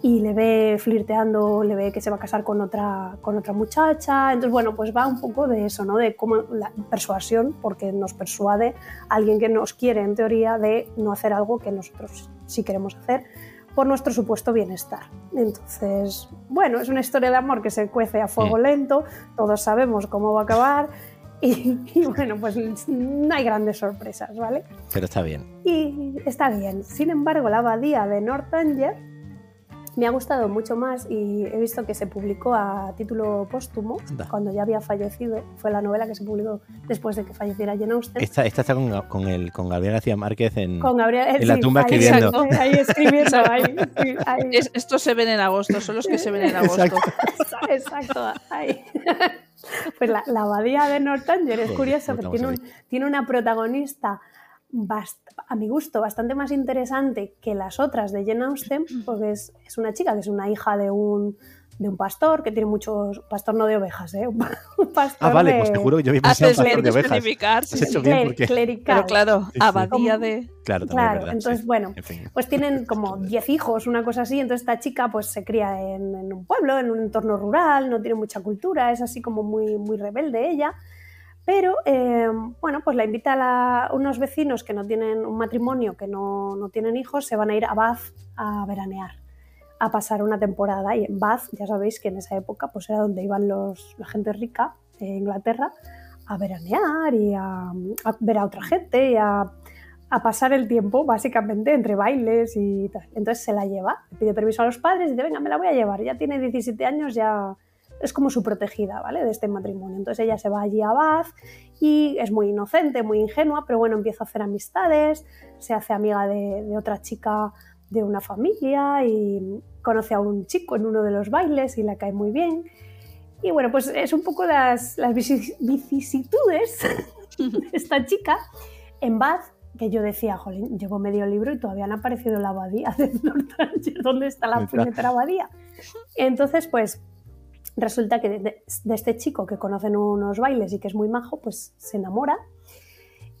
y le ve flirteando, le ve que se va a casar con otra, con otra muchacha. Entonces, bueno, pues va un poco de eso, ¿no? De cómo la persuasión, porque nos persuade alguien que nos quiere, en teoría, de no hacer algo que nosotros sí queremos hacer por nuestro supuesto bienestar. Entonces, bueno, es una historia de amor que se cuece a fuego lento, todos sabemos cómo va a acabar Y, y bueno, pues no hay grandes sorpresas, ¿vale? Pero está bien. Y está bien. Sin embargo, la abadía de Northanger me ha gustado mucho más y he visto que se publicó a título póstumo Anda. cuando ya había fallecido. Fue la novela que se publicó después de que falleciera Jane Austen. Esta, esta está con, con, el, con Gabriel García Márquez en... Con Gabriel en la sí, tumba ahí, escribiendo. exacto, Ahí escribiendo, ahí, sí, ahí. Es- estos se ven en agosto, son los que se ven en agosto. Exacto. Exacto, ahí. Pues la, la abadía de Northanger es porque vamos tiene, un- tiene una protagonista, a mi gusto, bastante más interesante que las otras de Jane Austen, porque es, es una chica que es una hija de un, de un pastor que tiene muchos. Pastor no de ovejas, ¿eh? Un pastor Ah, vale, de- pues te juro que yo había pensado pastor de ovejas. Has sí, hecho sí. bien porque... clerical. Pero claro, sí. abadía de... Claro, también Claro, es verdad. entonces, sí. bueno, En fin. pues tienen como 10 hijos, una cosa así, entonces esta chica pues se cría en, en un pueblo, en un entorno rural, no tiene mucha cultura, es así como muy, muy rebelde ella, pero eh, bueno, pues la invita a la- unos vecinos que no tienen un matrimonio, que no, no tienen hijos, se van a ir a Bath a veranear, a pasar una temporada y en Bath, ya sabéis que en esa época pues era donde iban los, la gente rica de Inglaterra a veranear y a, a ver a otra gente y a a pasar el tiempo, básicamente, entre bailes y tal. Entonces se la lleva, le pide permiso a los padres y dice, venga, me la voy a llevar. Ya tiene 17 años, ya es como su protegida, ¿vale? De este matrimonio. Entonces ella se va allí a Bath y es muy inocente, muy ingenua, pero bueno, empieza a hacer amistades, se hace amiga de, de otra chica de una familia y conoce a un chico en uno de los bailes y le cae muy bien. Y bueno, pues es un poco las, las vicis- vicisitudes de esta chica en Bath que yo decía, jolín, llevo medio libro y todavía no ha aparecido la abadía de Northanger. ¿Dónde está la puñetera abadía? Entonces, pues resulta que de, este chico que conocen unos bailes y que es muy majo, pues se enamora.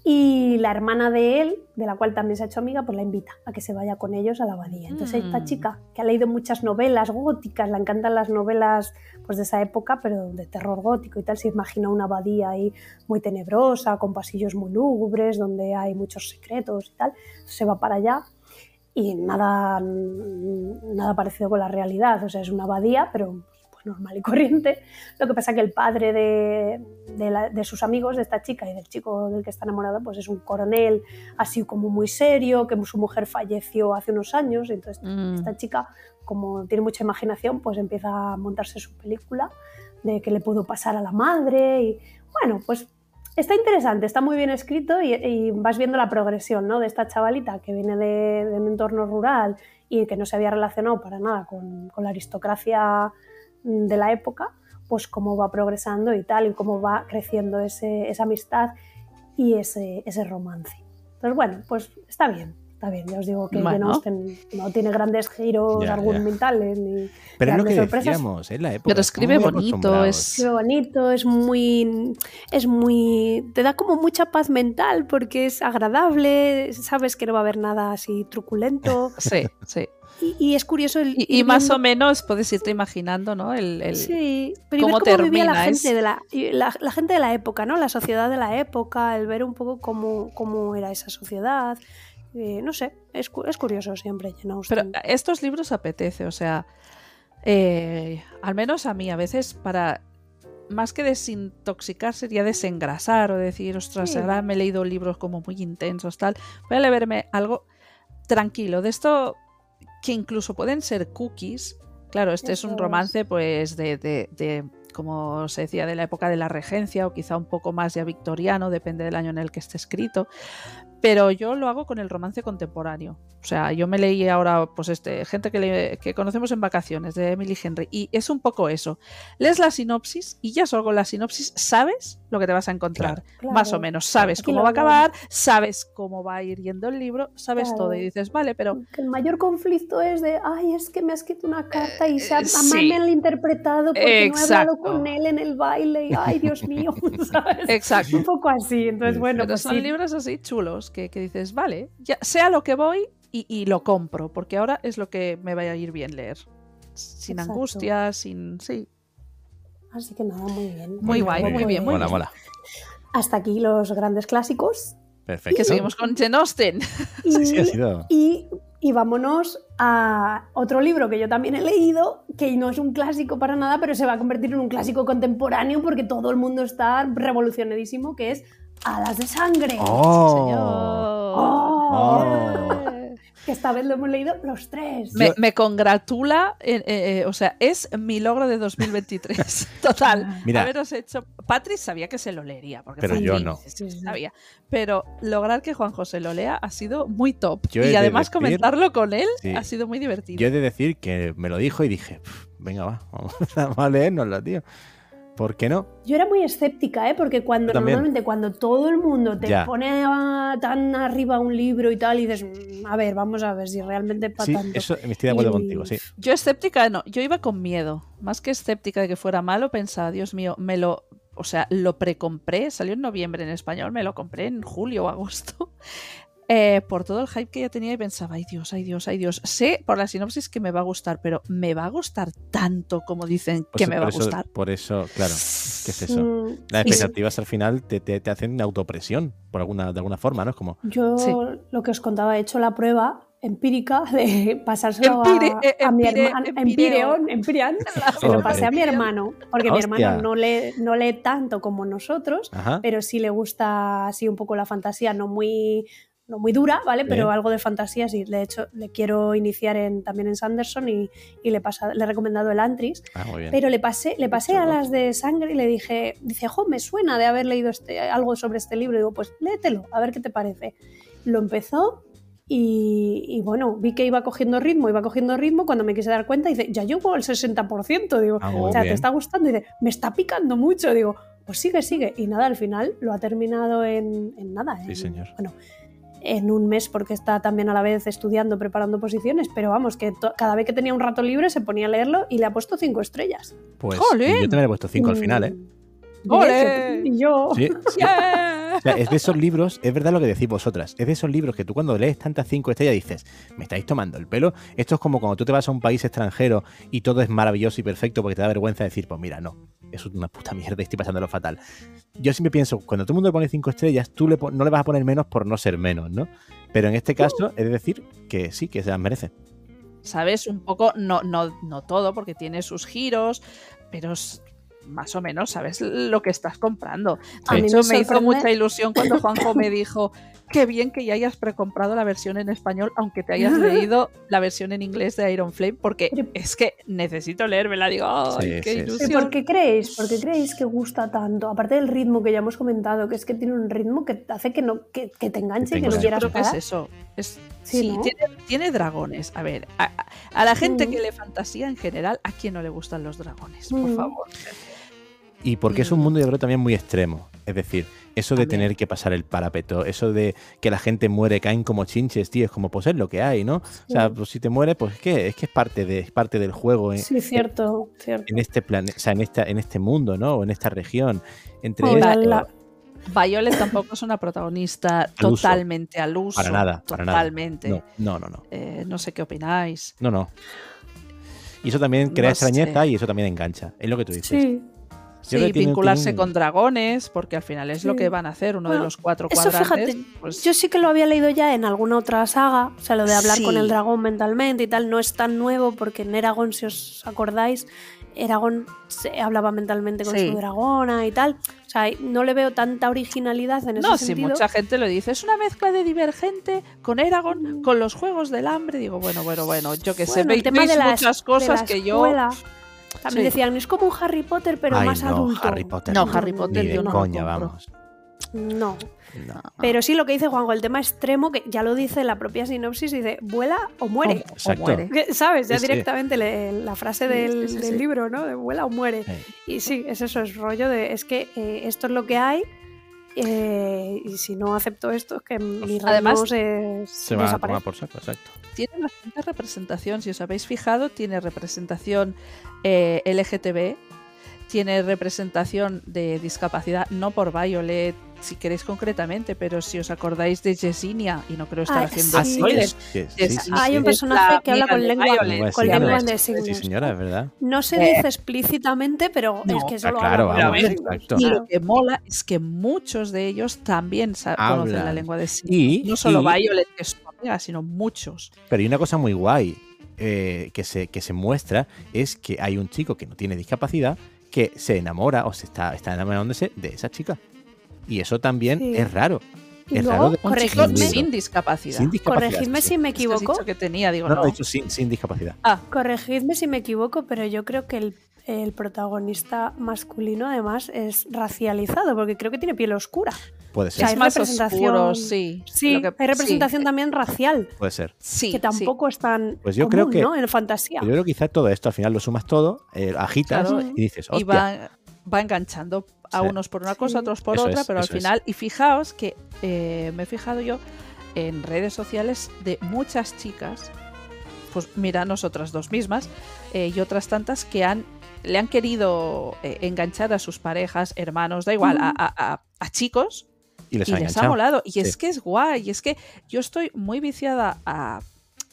Y la hermana de él, de la cual también se ha hecho amiga, pues la invita a que se vaya con ellos a la abadía. Entonces esta Mm. chica, que ha leído muchas novelas góticas, le encantan las novelas pues, de esa época, pero de terror gótico y tal, se imagina una abadía ahí muy tenebrosa, con pasillos muy lúgubres, donde hay muchos secretos y tal, se va para allá y nada, nada parecido con la realidad, o sea, es una abadía, pero normal y corriente. Lo que pasa que el padre de, de la- de sus amigos, de esta chica y del chico del que está enamorado, pues es un coronel así como muy serio, que su mujer falleció hace unos años, y entonces Mm. esta chica, como tiene mucha imaginación, pues empieza a montarse su película de qué le pudo pasar a la madre y bueno, pues está interesante, está muy bien escrito y, y vas viendo la progresión ¿no? de esta chavalita que viene de, de un entorno rural y que no se había relacionado para nada con, con la aristocracia de la época, pues cómo va progresando y tal, y cómo va creciendo ese- esa amistad y ese, ese romance. Entonces, bueno, pues está bien, está bien. Ya os digo que Bueno. Austen no tiene grandes giros Ya, ya. argumentales ni Pero es lo grandes que sorpresas. decíamos, es la época. Pero escribe bonito, es- bonito, es muy, es muy, te da como mucha paz mental porque es agradable, sabes que no va a haber nada así truculento Sí, sí. y, y es curioso el Y, y más viendo- o menos puedes irte imaginando, ¿no? El, el- Sí, pero y cómo ver cómo vivía la termina, es- gente, de la, la, la gente de la época, ¿no? La sociedad de la época, el ver un poco cómo, cómo era esa sociedad. Eh, no sé, es, es curioso siempre Jane Pero Austen. estos libros apetece, o sea, eh, al menos a mí a veces para más que desintoxicar sería desengrasar o decir, ostras, Sí. ahora me he leído libros como muy intensos, tal. Voy a leerme algo tranquilo, de esto que incluso pueden ser cookies. Claro, este es un romance pues de, de- de, como se decía, de la época de la regencia o quizá un poco más ya victoriano, depende del año en el que esté escrito. Pero yo lo hago con el romance contemporáneo. O sea, yo me leí ahora, pues este, gente que, le- conocemos en vacaciones, de Emily Henry, y es un poco eso. Lees la sinopsis y ya solo con la sinopsis sabes lo que te vas a encontrar. Claro. Más o menos, sabes Aquí cómo va a acabar, sabes cómo va a ir yendo el libro, sabes Claro. todo y dices, vale, pero el mayor conflicto es de, ay, es que me ha escrito una carta y se ha, Eh, sí. mal interpretado porque no he hablado con él en el baile y, ay, Dios mío, ¿sabes? exacto. Un poco así, entonces bueno, Pero pues son sí. libros así chulos que, que dices, vale, ya sea lo que voy y, y lo compro, porque ahora es lo que me vaya a ir bien leer. Sin Exacto. angustia, sin. Sí. Así que nada, muy bien. Muy guay, muy bien, muy mola, bien. mola. Hasta aquí los grandes clásicos. Perfecto. Que seguimos con Jane Austen. Y, Sí, sí, ha sido. y Y vámonos a otro libro que yo también he leído, que no es un clásico para nada, pero se va a convertir en un clásico contemporáneo porque todo el mundo está revolucionadísimo, que es Alas de Sangre. ¡Oh! Señor. Oh. Oh. Que esta vez lo hemos leído los tres. Me, me congratula, eh, eh, eh, o sea, es mi logro de 2023. Total. Mira. Haberos hecho. Patri sabía que se lo leería, porque Pero yo no. sí, sí, sabía. Pero lograr que Juan José lo lea ha sido muy top. Yo y de además decir- comentarlo con él Sí. ha sido muy divertido. Yo he de decir que me lo dijo y dije, "Pf, venga, va, vamos, vamos a leérnoslo, tío. ¿Por qué no? Yo era muy escéptica, ¿eh? porque cuando normalmente cuando todo el mundo te Ya. pone a- tan arriba un libro y tal, y dices, "Mm, a ver, vamos a ver si realmente es para Sí, tanto. eso me estoy de acuerdo Y- contigo, sí. Yo escéptica no, yo iba con miedo. Más que escéptica de que fuera malo, pensaba, Dios mío, me lo. O sea, lo precompré, salió en noviembre en español, me lo compré en julio o agosto. Eh, por todo el hype que ya tenía y pensaba, ay Dios, ay Dios, ay Dios. Sé por la sinopsis que me va a gustar, pero ¿me va a gustar tanto como dicen que me va a eso- gustar? Por eso, claro, ¿qué es eso? Mm, Las expectativas al final te, te, te hacen autopresión, por alguna, de alguna forma, ¿no? Es como, Yo, Sí. lo que os contaba, he hecho la prueba empírica de pasárselo Empire- a, eh, a mi hermano. empireón. Empirian. Se lo pasé a mi hermano, porque mi hermano no lee, no lee tanto como nosotros, ajá, pero sí le gusta así un poco la fantasía, no muy, no muy dura, ¿vale? Pero Bien. algo de fantasía sí. De hecho, le quiero iniciar en, también en Sanderson y, y le, he pasado- le he recomendado el Antris. ah, muy bien. Pero le pasé, le pasé a las de sangre y le dije, dice, jo, me suena de haber leído este, algo sobre este libro. digo, pues léetelo, a ver qué te parece. Lo empezó y, y bueno, vi que iba cogiendo ritmo, iba cogiendo ritmo. Cuando me quise dar cuenta, dice, ya llego al 60%. Digo, Ah, o sea, ¿te está gustando? Y dice, me está picando mucho. Digo, pues sigue, sigue. Y nada, al final lo ha terminado en, en nada. Sí, en- señor. Bueno, en un mes porque está también a la vez estudiando, preparando posiciones, pero vamos, que cada vez que tenía un rato libre se ponía a leerlo y le ha puesto cinco estrellas. Pues yo también le he puesto 5 al final, ¿eh? Mm. ¡Ole! Y yo. Sí, sí. ¡Yeah! O sea, es de esos libros, es verdad lo que decís vosotras, es de esos libros que tú cuando lees tantas cinco estrellas dices, me estáis tomando el pelo. Esto es como cuando tú te vas a un país extranjero y todo es maravilloso y perfecto porque te da vergüenza decir, pues mira, no, es una puta mierda y estoy pasándolo fatal. Yo siempre pienso, cuando todo el mundo le pone cinco estrellas, tú le no le vas a poner menos por no ser menos, ¿no? Pero en este caso, es decir que sí, que se las merece. ¿Sabes? Un poco, no, no, no todo, porque tiene sus giros, pero más o menos sabes lo que estás comprando. A De mí hecho, me me hizo mucha ilusión cuando Juanjo me dijo, qué bien que ya hayas precomprado la versión en español, aunque te hayas leído la versión en inglés de Iron Flame, porque es que necesito leérmela. Digo, ¡ay, Sí, qué sí, sí. ¿Pero ilusión! ¿Por qué creéis? ¿Por qué creéis que gusta tanto? Aparte del ritmo que ya hemos comentado, que es que tiene un ritmo que hace que, no, que, que te enganche Que y te que no enganche. quieras Creo que es parar. eso. Es, Sí, sí, ¿no? tiene, tiene dragones. A ver, a, la gente Mm. que le fantasía en general, ¿a quién no le gustan los dragones? Por Mm. favor. Y porque es un mundo, yo creo, también muy extremo. Es decir, eso de tener que pasar el parapeto, eso de que la gente muere, caen como chinches, tío, es como, pues es lo que hay, ¿no? O sea, pues si te mueres, pues es que es que es parte, de, es parte del juego en, Sí, cierto, cierto. en este planeta, o sea, en, esta, en este mundo, ¿no? O en esta región. Entre la- esto- la- Violet tampoco es una protagonista Al uso. totalmente al uso. Para nada, para nada. Totalmente. No, no, no, no. Eh, no sé qué opináis. No, no. Y eso también crea No sé. extrañeza y eso también engancha. Es lo que tú dices. Sí. Sí, tiene- vincularse tiene con dragones, porque al final es lo que van a hacer, uno de los cuatro eso, cuadrantes. fíjate, pues, Yo sí que lo había leído ya en alguna otra saga, o sea, lo de hablar Sí. con el dragón mentalmente y tal, no es tan nuevo porque en Eragon, si os acordáis, Eragon se hablaba mentalmente con Sí. su dragona y tal. O sea, no le veo tanta originalidad en ese no, si sentido. mucha gente lo dice, es una mezcla de Divergente con Eragon, con los Juegos del Hambre. Digo, bueno, bueno, bueno, yo que sé, Bueno, veis, de muchas cosas la que yo... También Sí. decían, es como un Harry Potter, pero Ay, más no, adulto. Harry Potter. No, no. Harry Potter Ni de yo no coña, vamos. No. No. Pero sí lo que dice Juanjo, el tema extremo, que ya lo dice la propia sinopsis, dice, vuela o muere. O- muere. Que, ¿Sabes? Ya directamente le- la frase del, sí, sí, del sí. libro, ¿no? De vuela o muere. Y sí, es eso, es rollo de, es que eh, esto es lo que hay eh, y si no acepto esto es que mi Además, reino se, Se va a tomar por saco, exacto. Tiene bastante representación, si os habéis fijado, tiene representación eh, LGTB, tiene representación de discapacidad, no por Violet, si queréis concretamente, pero si os acordáis de Yesinia, y no creo estar Ah, haciendo sí. spoilers, Sí, sí, Es- sí, Hay sí. un personaje que habla con lengua, Violet. Lengua de con señas. lengua Sí, de Sí, signos. señora, es verdad. No se Eh, dice explícitamente, pero no, es que solo claro, habla vamos, exacto. Y lo que mola es que muchos de ellos también conocen la lengua de signos. Y, no solo y- Violet, que es su amiga, sino muchos. Pero hay una cosa muy guay eh, que, se, que se muestra, es que hay un chico que no tiene discapacidad que se enamora o se está, está enamorándose de esa chica. Y eso también Sí. es raro. Y es luego, raro de corregidme, sin discapacidad. sin discapacidad. corregidme sí. si me equivoco. dicho que tenía, digo, No, no. no, he dicho sin, sin discapacidad. Ah, Corregidme si me equivoco, pero yo creo que el, el protagonista masculino además es racializado, porque creo que tiene piel oscura. Puede O ser, sea, hay es más representación- oscuro, sí. Sí, que- hay representación sí, también racial, puede ser. Sí, que sí. tampoco es tan Pues yo común, creo que- ¿no? En fantasía. Pues yo creo que quizás todo esto al final lo sumas todo, eh, agitas Claro, y dices, y va, va enganchando a Sí. unos por una cosa, Sí. otros por Eso otra, es, pero al es. final, y fijaos que eh, me he fijado yo en redes sociales de muchas chicas, pues mira, nosotras dos mismas eh, y otras tantas que han le han querido eh, enganchar a sus parejas, hermanos, da igual, a, a- a- a chicos y les y ha les ha enganchado. molado. Y Sí. es que es guay. Y es que yo estoy muy viciada a,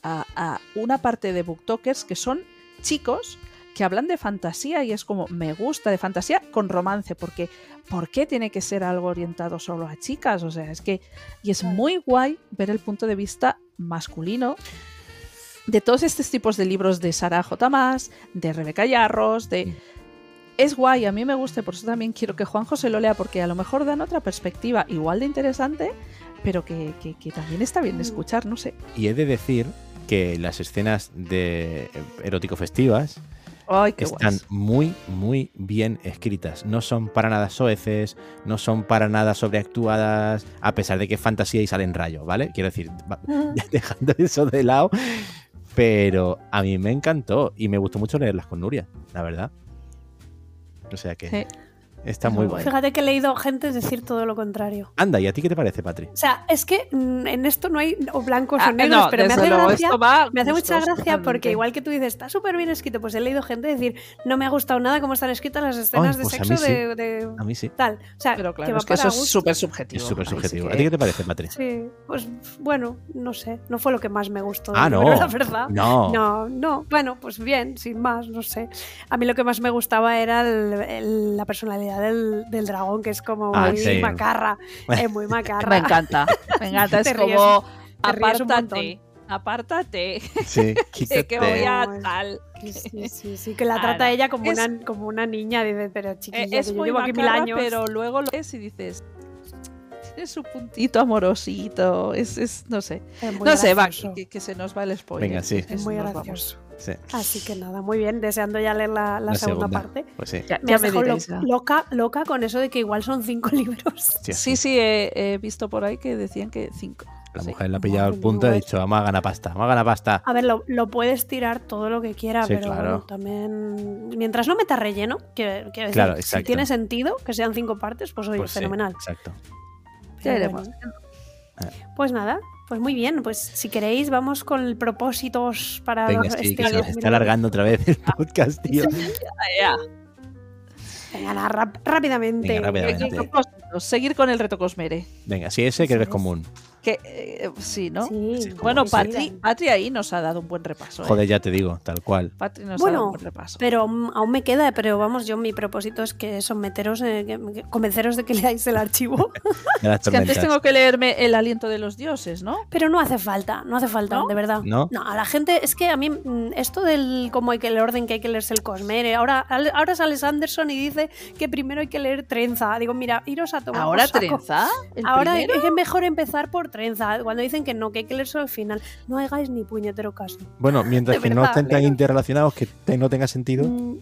a- a una parte de booktokers que son chicos que hablan de fantasía y es como, me gusta, de fantasía con romance, porque ¿por qué tiene que ser algo orientado solo a chicas? O sea, es que, y es muy guay ver el punto de vista masculino de todos estos tipos de libros de Sara J. Más, de Rebeca Yarros, de... Es guay, a mí me gusta, por eso también quiero que Juanjo se lo lea, porque a lo mejor dan otra perspectiva igual de interesante, pero que, que- que también está bien de escuchar, no sé. Y he de decir que las escenas de erótico festivas Ay, están guays. muy, muy bien escritas. No son para nada soeces, no son para nada sobreactuadas, a pesar de que fantasía y salen rayos, ¿vale? Quiero decir, va- dejando eso de lado, pero a mí me encantó y me gustó mucho leerlas con Nuria, la verdad. O sea que Sí. Está Es muy guay. Fíjate que he leído gente decir todo lo contrario. Anda, ¿y a ti qué te parece, Patri? O sea, es que mm, en esto no hay o blancos Ah, o negros, no, pero me hace luego, gracia. Me hace mucha gracia porque igual que tú dices, está súper bien escrito, pues he leído gente decir, no me ha gustado nada cómo están escritas las escenas Ay, de pues a sexo mí sí. de, de A mí sí. tal. O sea, Pero que claro, va es que eso es súper Es subjetivo. súper ahí sí subjetivo. que- ¿A ti qué te parece, Patri? Sí, pues bueno, no sé, no fue lo que más me gustó. Ah, no. libro, la verdad. No. No, no, bueno, pues bien, sin más, no sé. A mí lo que más me gustaba era el- el- la personalidad del, del dragón, que es como Ah, muy sí. macarra, es muy macarra. Me encanta, me encanta. Es ríes- como, apártate, apártate, Sí, que, que quítate. voy a es- tal. Sí, sí, sí, sí, que la Claro. trata ella como, Es- una, como una niña, dice, pero Eh, chiquilla, es que yo muy llevo aquí mil macarra, años. pero luego lo ves y dices, tiene su puntito amorosito, es, es no sé. Es No sé, va, que, que se nos va el spoiler. Venga, sí. Es muy gracioso. Sí, Así que nada, muy bien, deseando ya leer la, la la segunda, segunda. parte. Pues sí. Ya, Me ya has me dejado lo- diréis, loca, loca con eso de que igual son cinco libros. Sí, Sí, sí, he, he visto por ahí que decían que cinco. La Sí. mujer le ha pillado el punto y ha dicho, vamos a ganar pasta, vamos a ganar pasta. A ver, lo, lo puedes tirar todo lo que quiera, Sí, pero claro. bueno, también. Mientras no meta relleno, que, quiero decir, Claro, si tiene sentido que sean cinco partes, pues oye, Pues sí, fenomenal. exacto. Ya iremos. bueno. Pues nada, pues muy bien. Pues si queréis, vamos con el propósitos para Venga, sí, este que se nos 2020. está alargando otra vez el podcast, tío. Ya. Venga, rápidamente. Venga, rápidamente. Seguir con el reto Cosmere. Venga, sí, ese creo que es es. común. Que eh, sí, ¿no? Sí, Sí, Bueno, Patri, ahí nos ha dado un buen repaso. ¿eh? Joder, ya te digo, tal cual. Patri nos ha Bueno, dado un buen repaso. Pero aún me queda, pero vamos, yo mi propósito es que someteros, eh, que- que- convenceros de que leáis el archivo. Es que antes tengo que leerme El aliento de los dioses, ¿no? Pero no hace falta, no hace falta, ¿No? de verdad. ¿No? a la gente, es que a mí mm, esto del cómo hay que el orden que hay que leerse el Cosmere, ahora, ahora sale Sanderson y dice que primero hay que leer Trenza. Digo, mira, iros a tomar ¿Ahora trenza? ¿El Ahora primero? es mejor empezar por Trenza. Cuando dicen que no, que hay que leerse al final. No hagáis ni puñetero caso. Bueno, mientras De que no estén tan interrelacionados que te- no tenga sentido. Mm,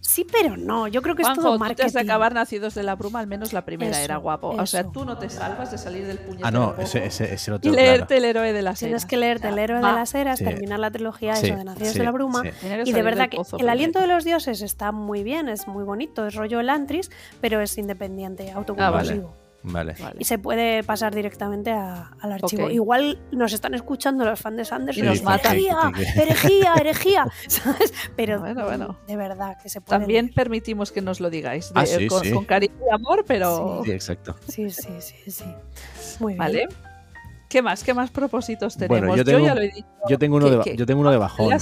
sí, pero no. Yo creo que es todo marketing. te has de acabar Nacidos de la Bruma, al menos la primera Eso, era guapo. O sea, tú no te salvas de salir del puñetero Ah, no, ese, ese, ese otro. y claro. leerte El héroe de las Tienes eras. que leerte El héroe de las eras, Sí. terminar la trilogía Sí, eso de Nacidos sí, de la Bruma. Y de verdad que pozo el aliento de los dioses está muy bien, es muy bonito, es rollo Elantris, pero es independiente, autoconclusivo. Vale. Vale. Y se puede pasar directamente a- al archivo. Igual nos están escuchando los fans de Sanders Y nos Sí, matan. que- herejía, que- que- herejía, herejía, ¿sabes? Pero Bueno, bueno. de verdad que se puede. También leer. permitimos que nos lo digáis. de- Ah, sí, con, sí. con cariño y amor, pero. Sí, exacto. Sí, sí, sí, sí. Muy bien. Vale. ¿Qué más? ¿Qué más propósitos tenemos? Bueno, yo tengo, ya lo he dicho. yo tengo uno, ¿Qué- de, qué? yo tengo uno de bajón.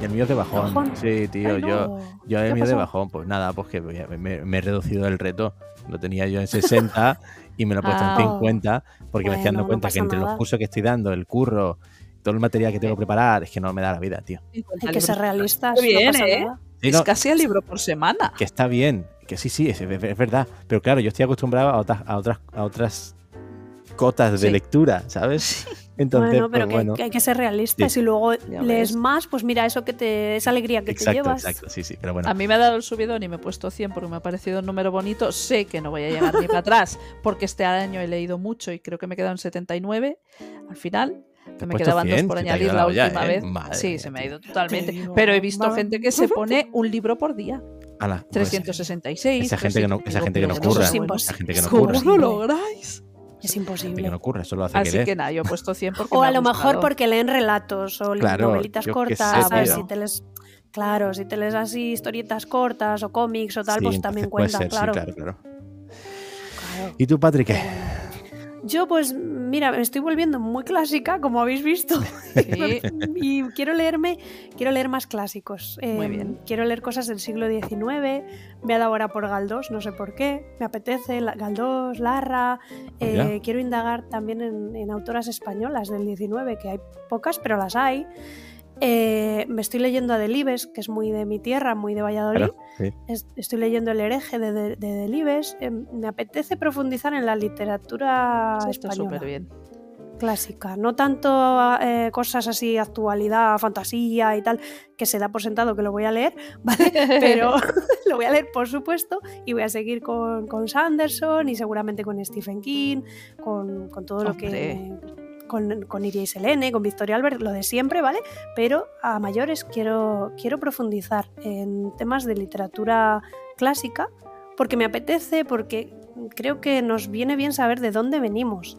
Y el mío es de bajón. ¿Bajón? Sí, tío. Ay, yo, no. yo el ¿Qué mío de pasó? bajón, pues nada, pues que me, me- me he reducido el reto. Lo tenía yo en 60 y me lo he puesto Ah. en 50 porque me estoy dando no cuenta que entre los cursos que estoy dando, el curro, todo el material que tengo que preparar, es que no me da la vida, tío. 50 Hay que ser realistas. Bien, no pasa ¿eh? nada. Sí, Es casi al libro por semana. que está bien, que sí, sí, es, es- es verdad. Pero claro, yo estoy acostumbrado a otras, a otras, a otras cotas de Sí. lectura, ¿sabes? Entonces, bueno, pero pues que, bueno. que hay que ser realistas Sí. y luego Ya lees ves. más, pues mira eso que te, esa alegría que te Exacto, llevas. exacto, sí, sí. Pero bueno, A mí me ha dado el subidón y me he puesto 100 porque me ha parecido un número bonito. Sé que no voy a llegar ni para atrás porque este año he leído mucho y creo que me quedan 79 al final. Que me quedaban 100, dos por te añadir la última ¿eh? vez. Madre sí, mía, se me ha ido totalmente. Te digo, Pero he visto va- gente que se pone un libro por día. ala, pues, 366. esa gente que no- esa gente que no curra. Esa gente que no ¿Cómo curra. lo lográis? Es que imposible. no ocurre, eso lo hace Así querer. que nada, yo he puesto 100 porque O me a ha lo mejor porque leen relatos o Claro, novelitas cortas, sé, ¿sabes? Si te lees, claro, si te lees así historietas cortas o cómics o tal, Sí, pues también cuenta, ser, claro. Sí, claro, claro. Claro. ¿Y tú, Patrick? qué? Yo, pues, mira, me estoy volviendo muy clásica, como habéis visto. Sí. y quiero leerme, quiero leer más clásicos. Muy Eh, bien. Quiero leer cosas del siglo XIX. Me ha dado ahora por Galdós, no sé por qué. Me apetece la- Galdós, Larra. eh, Ya. quiero indagar también en, en autoras españolas del XIX, que hay pocas, pero las hay. Eh, me estoy leyendo a Delibes, que es muy de mi tierra, muy de Valladolid. Claro, sí. Es- Estoy leyendo El hereje de, de, de Delibes. Eh, me apetece profundizar en la literatura Eso está española súper bien. clásica. No tanto eh, cosas así, actualidad, fantasía y tal, que se da por sentado que lo voy a leer, ¿vale? Pero lo voy a leer, por supuesto, y voy a seguir con, con Sanderson y seguramente con Stephen King, con, con todo lo que. Con, con Iria y Selene, con Victoria Albert, lo de siempre, ¿vale? Pero a mayores quiero, quiero profundizar en temas de literatura clásica porque me apetece, porque creo que nos viene bien saber de dónde venimos.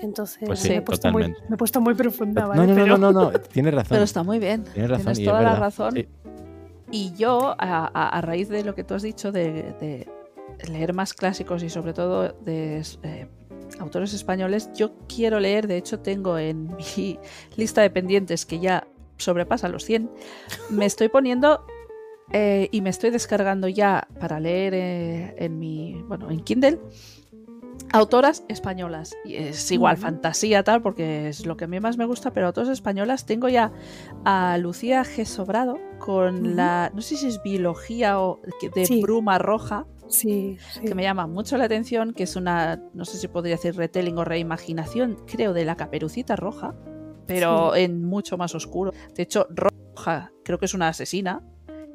Entonces Pues sí, me, he puesto muy, totalmente. me he puesto muy profunda, ¿vale? no, no, Pero- no, no, no, tienes razón. Pero está muy bien. Tienes razón, Tienes toda la razón. Sí. Y yo, a, a- a raíz de lo que tú has dicho de, de leer más clásicos y sobre todo de eh, autores españoles, yo quiero leer, de hecho tengo en mi lista de pendientes que ya sobrepasa los 100, me estoy poniendo eh, y me estoy descargando ya para leer eh, en mi, bueno, en Kindle. Autoras españolas. Y es igual, fantasía tal, porque es lo que a mí más me gusta, pero autoras españolas tengo ya a Lucía G. Sobrado con la, no sé si es biología o de Sí. Bruma Roja, Sí, sí. que me llama mucho la atención, que es una, no sé si podría decir retelling o reimaginación, creo, de la caperucita roja, pero en mucho más oscuro. De hecho, Roja creo que es una asesina,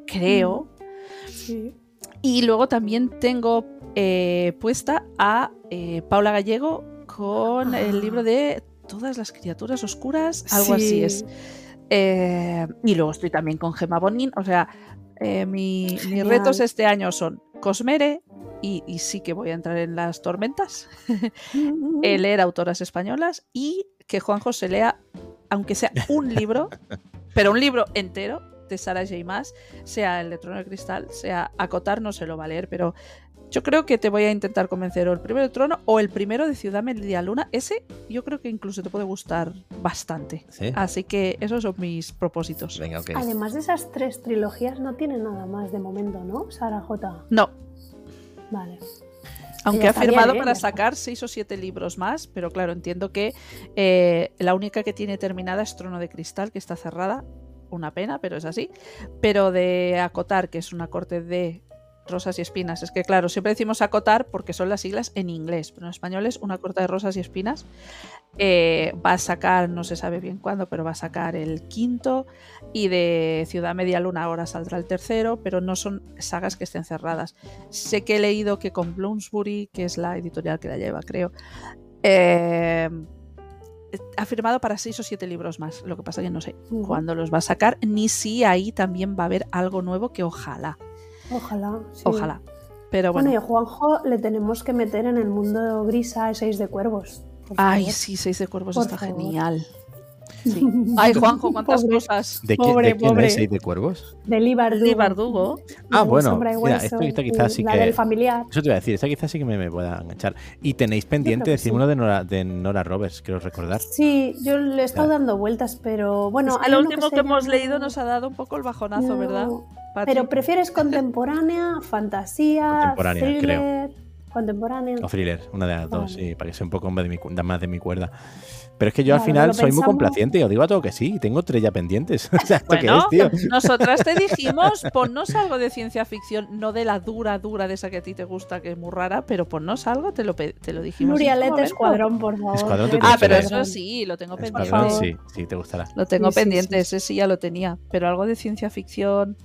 creo. sí. Y luego también tengo eh, puesta a eh, Paula Gallego con Ah. el libro de Todas las criaturas oscuras, algo así Sí. es. Eh, y luego estoy también con Gemma Bonin, o sea, eh, mi- mis retos este año son Cosmere y, y sí que voy a entrar en las tormentas, eh, leer autoras españolas y que Juanjo se lea, aunque sea un libro, pero un libro entero de Sara J. Maas, sea el de Trono de Cristal, sea Acotar, no se lo va a leer, pero yo creo que te voy a intentar convencer o el primero de Trono o el primero de Ciudad Media Luna. Ese yo creo que incluso te puede gustar bastante. Sí. Así que esos son mis propósitos. Venga, ok. Además de esas tres trilogías, no tiene nada más de momento, ¿no? Sara J. No, Vale. Aunque ha bien, firmado ¿eh? para está. sacar seis o siete libros más, pero claro, entiendo que eh, la única que tiene terminada es Trono de Cristal, que está cerrada. Una pena, pero es así. Pero de Acotar, que es una corte de rosas y espinas. Es que claro, siempre decimos acotar porque son las siglas en inglés, pero en español es una corte de rosas y espinas. Eh, va a sacar, no se sabe bien cuándo, pero va a sacar el quinto y de Ciudad Media Luna ahora saldrá el tercero, pero no son sagas que estén cerradas. Sé que he leído que con Bloomsbury, que es la editorial que la lleva, creo, eh, ha firmado para seis o siete libros más. Lo que pasa que no sé cuándo los va a sacar, ni si ahí también va a haber algo nuevo que ojalá, Ojalá. sí. ojalá. Pero Bueno, bueno, y a Juanjo le tenemos que meter en el mundo grisa a Seis de Cuervos. ay, sí, seis de cuervos Por está favor. genial. Sí. Ay, Juanjo, cuántas Pobre. cosas. ¿De, qué- Pobre, de quién pobre. es Seis de Cuervos? De Lee Bardugo. Lee Bardugo. Ah, De bueno, mira, esto- esto quizás sí la que- del familiar. Eso te iba a decir, esa quizás sí que me, me pueda enganchar. Y tenéis pendiente decirme sí. uno de Nora, de Nora Roberts, quiero recordar. Sí, yo le he estado Claro. dando vueltas, pero bueno. Es que lo último que, hemos leído nos ha dado un poco el bajonazo, No, ¿verdad? Pero prefieres contemporánea, fantasía, Contemporánea, thriller, contemporánea. O thriller, una de las dos, sí, para que sea un poco más de mi, cu- más de mi cuerda. Pero es que yo al final soy muy complaciente y os digo a todo que sí, tengo tres ya pendientes. o sea, ¿esto Bueno, qué es, tío? nosotras te dijimos, ponnos algo de ciencia ficción, no de la dura, dura de esa que a ti te gusta, que es muy rara, pero ponnos algo, te lo, te lo dijimos. en Nuria su Lete momento. Escuadrón, por favor. Escuadrón te Ah, pero Escuadrón. eso sí, lo tengo pendiente. Escuadrón, favor. sí, sí, te gustará. Lo tengo Sí, sí, pendiente, sí. ese sí ya lo tenía. Pero algo de ciencia ficción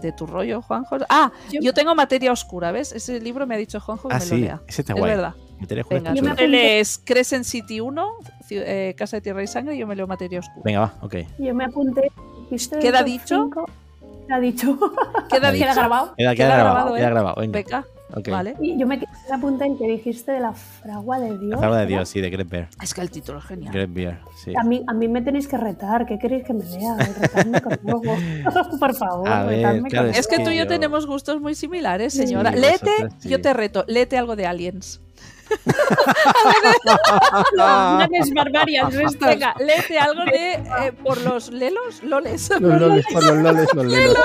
de tu rollo, Juanjo. Ah, Yo- yo, tengo materia oscura, ¿ves? Ese libro me ha dicho Juanjo que Ah, me lo sí, lea. ese está es guay. verdad. Materia oscura Venga, tú lees Crescent City 1, ci- eh, Casa de Tierra y Sangre, y yo me leo materia oscura. Venga, va, ok. Yo me apunté. ¿viste el ¿Queda dicho? cinco? Queda dicho. ¿Queda Queda dicho? grabado. Queda, Queda queda grabado, grabado, queda ¿eh? grabado. Venga, Beca, ok. vale. Y yo me, me apunté el que dijiste de la fragua de Dios. La palabra de ¿verdad? Dios, sí, de Great Bear. Es que el título es genial. Great Bear, sí. A mí, a mí me tenéis que retar. ¿Qué queréis que me lea? Retadme con. Por favor, A ver, retadme claro, con Es que tú y yo tenemos gustos muy similares, señora. Sí, léete, vosotras sí. yo te reto, léete algo de Aliens. Barbarians estos. Venga, léete algo de eh, por los lelos, loles. Los loles, por los loles, los lelos.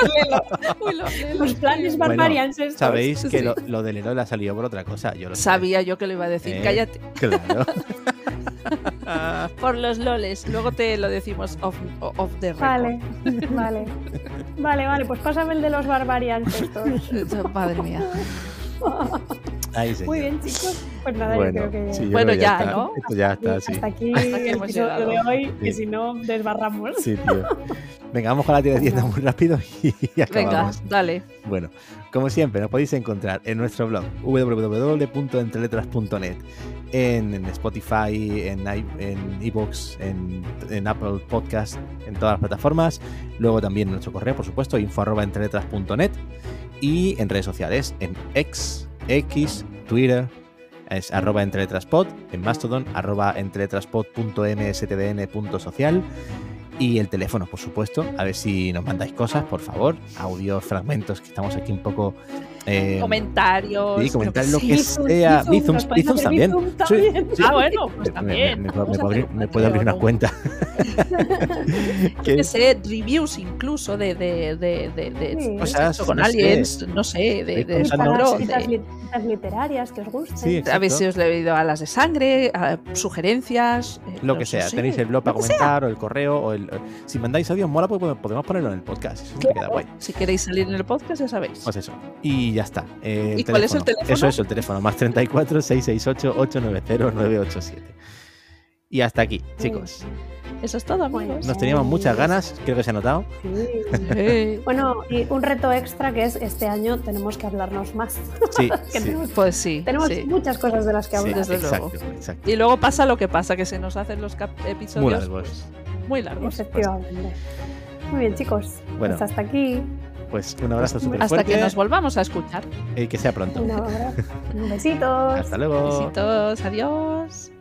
Uy, los lelos. Los planes Bueno, barbarians estos. Sabéis que Sí. lo, lo del Lelo ha salido por otra cosa. Yo lo sé. Sabía yo que lo iba a decir. Eh. Cállate. Claro. Por los loles. Luego te lo decimos off, off the record. Vale, vale. Vale, vale, pues pásame el de los barbarians estos. Madre mía. Ahí señor. Muy bien, chicos. Pues nada, Bueno, yo creo que sí, yo Bueno, creo que ya, está. ¿no? Esto ya está, sí. hasta aquí Hasta aquí el hemos episodio de hoy, que Sí. si no desbarramos. Sí, tío. Venga, vamos con la tiradita muy rápido y Venga, acabamos. dale. Bueno, como siempre, nos podéis encontrar en nuestro blog www.entreletras.net, en, en Spotify, en i- en iVoox, en, en Apple Podcast, en todas las plataformas. Luego también en nuestro correo, por supuesto, info@entreletras.net y en redes sociales, en X, X, Twitter, es arroba entreletraspod, en Mastodon, arroba entreletraspod.mstdn.social y el teléfono, por supuesto, a ver si nos mandáis cosas, por favor, audios, fragmentos, que estamos aquí un poco... eh, Comentarios. Sí, comentar que lo que Bizums, sea. Bizums, también. Bizums Sí, también. sí. Ah, bueno, pues Me- me- también. Me, me, Vamos a puedo abrir, me abrir una cuenta. Que- que sé, reviews incluso de, de, de, de, de Sí. Cosas, con no sé. aliens, no sé, de, De Citas- no- li- literarias que os gusten. Sí, a ver si os le he leído a las de sangre, a sugerencias. eh, Lo no que sea, sé. tenéis el blog para sea. comentar o el correo o el... Si mandáis audio mola, pues podemos ponerlo en el podcast. Eso me queda guay. Si queréis salir en el podcast, ya sabéis. Pues eso. Y ya está. Eh, ¿Y cuál es el teléfono? Eso es el teléfono. Más 34 668 890 987. Y hasta aquí, chicos. Eso es todo, amigos. Nos teníamos muchas ganas, creo que se ha notado. Sí. Sí. Bueno, y un reto extra que es este año tenemos que hablarnos más. Sí, Que sí. tenemos Pues sí, tenemos sí. muchas cosas de las que Sí, hablar. desde exacto, luego. exacto. Y luego pasa lo que pasa, que se nos hacen los episodios Muy largos. pues, muy largos. Efectivamente. Muy bien, chicos. Bueno. Pues hasta aquí. Pues un abrazo súper Hasta fuerte que nos volvamos a escuchar. y que sea pronto. Un abrazo. Besitos. Hasta luego. Besitos, adiós.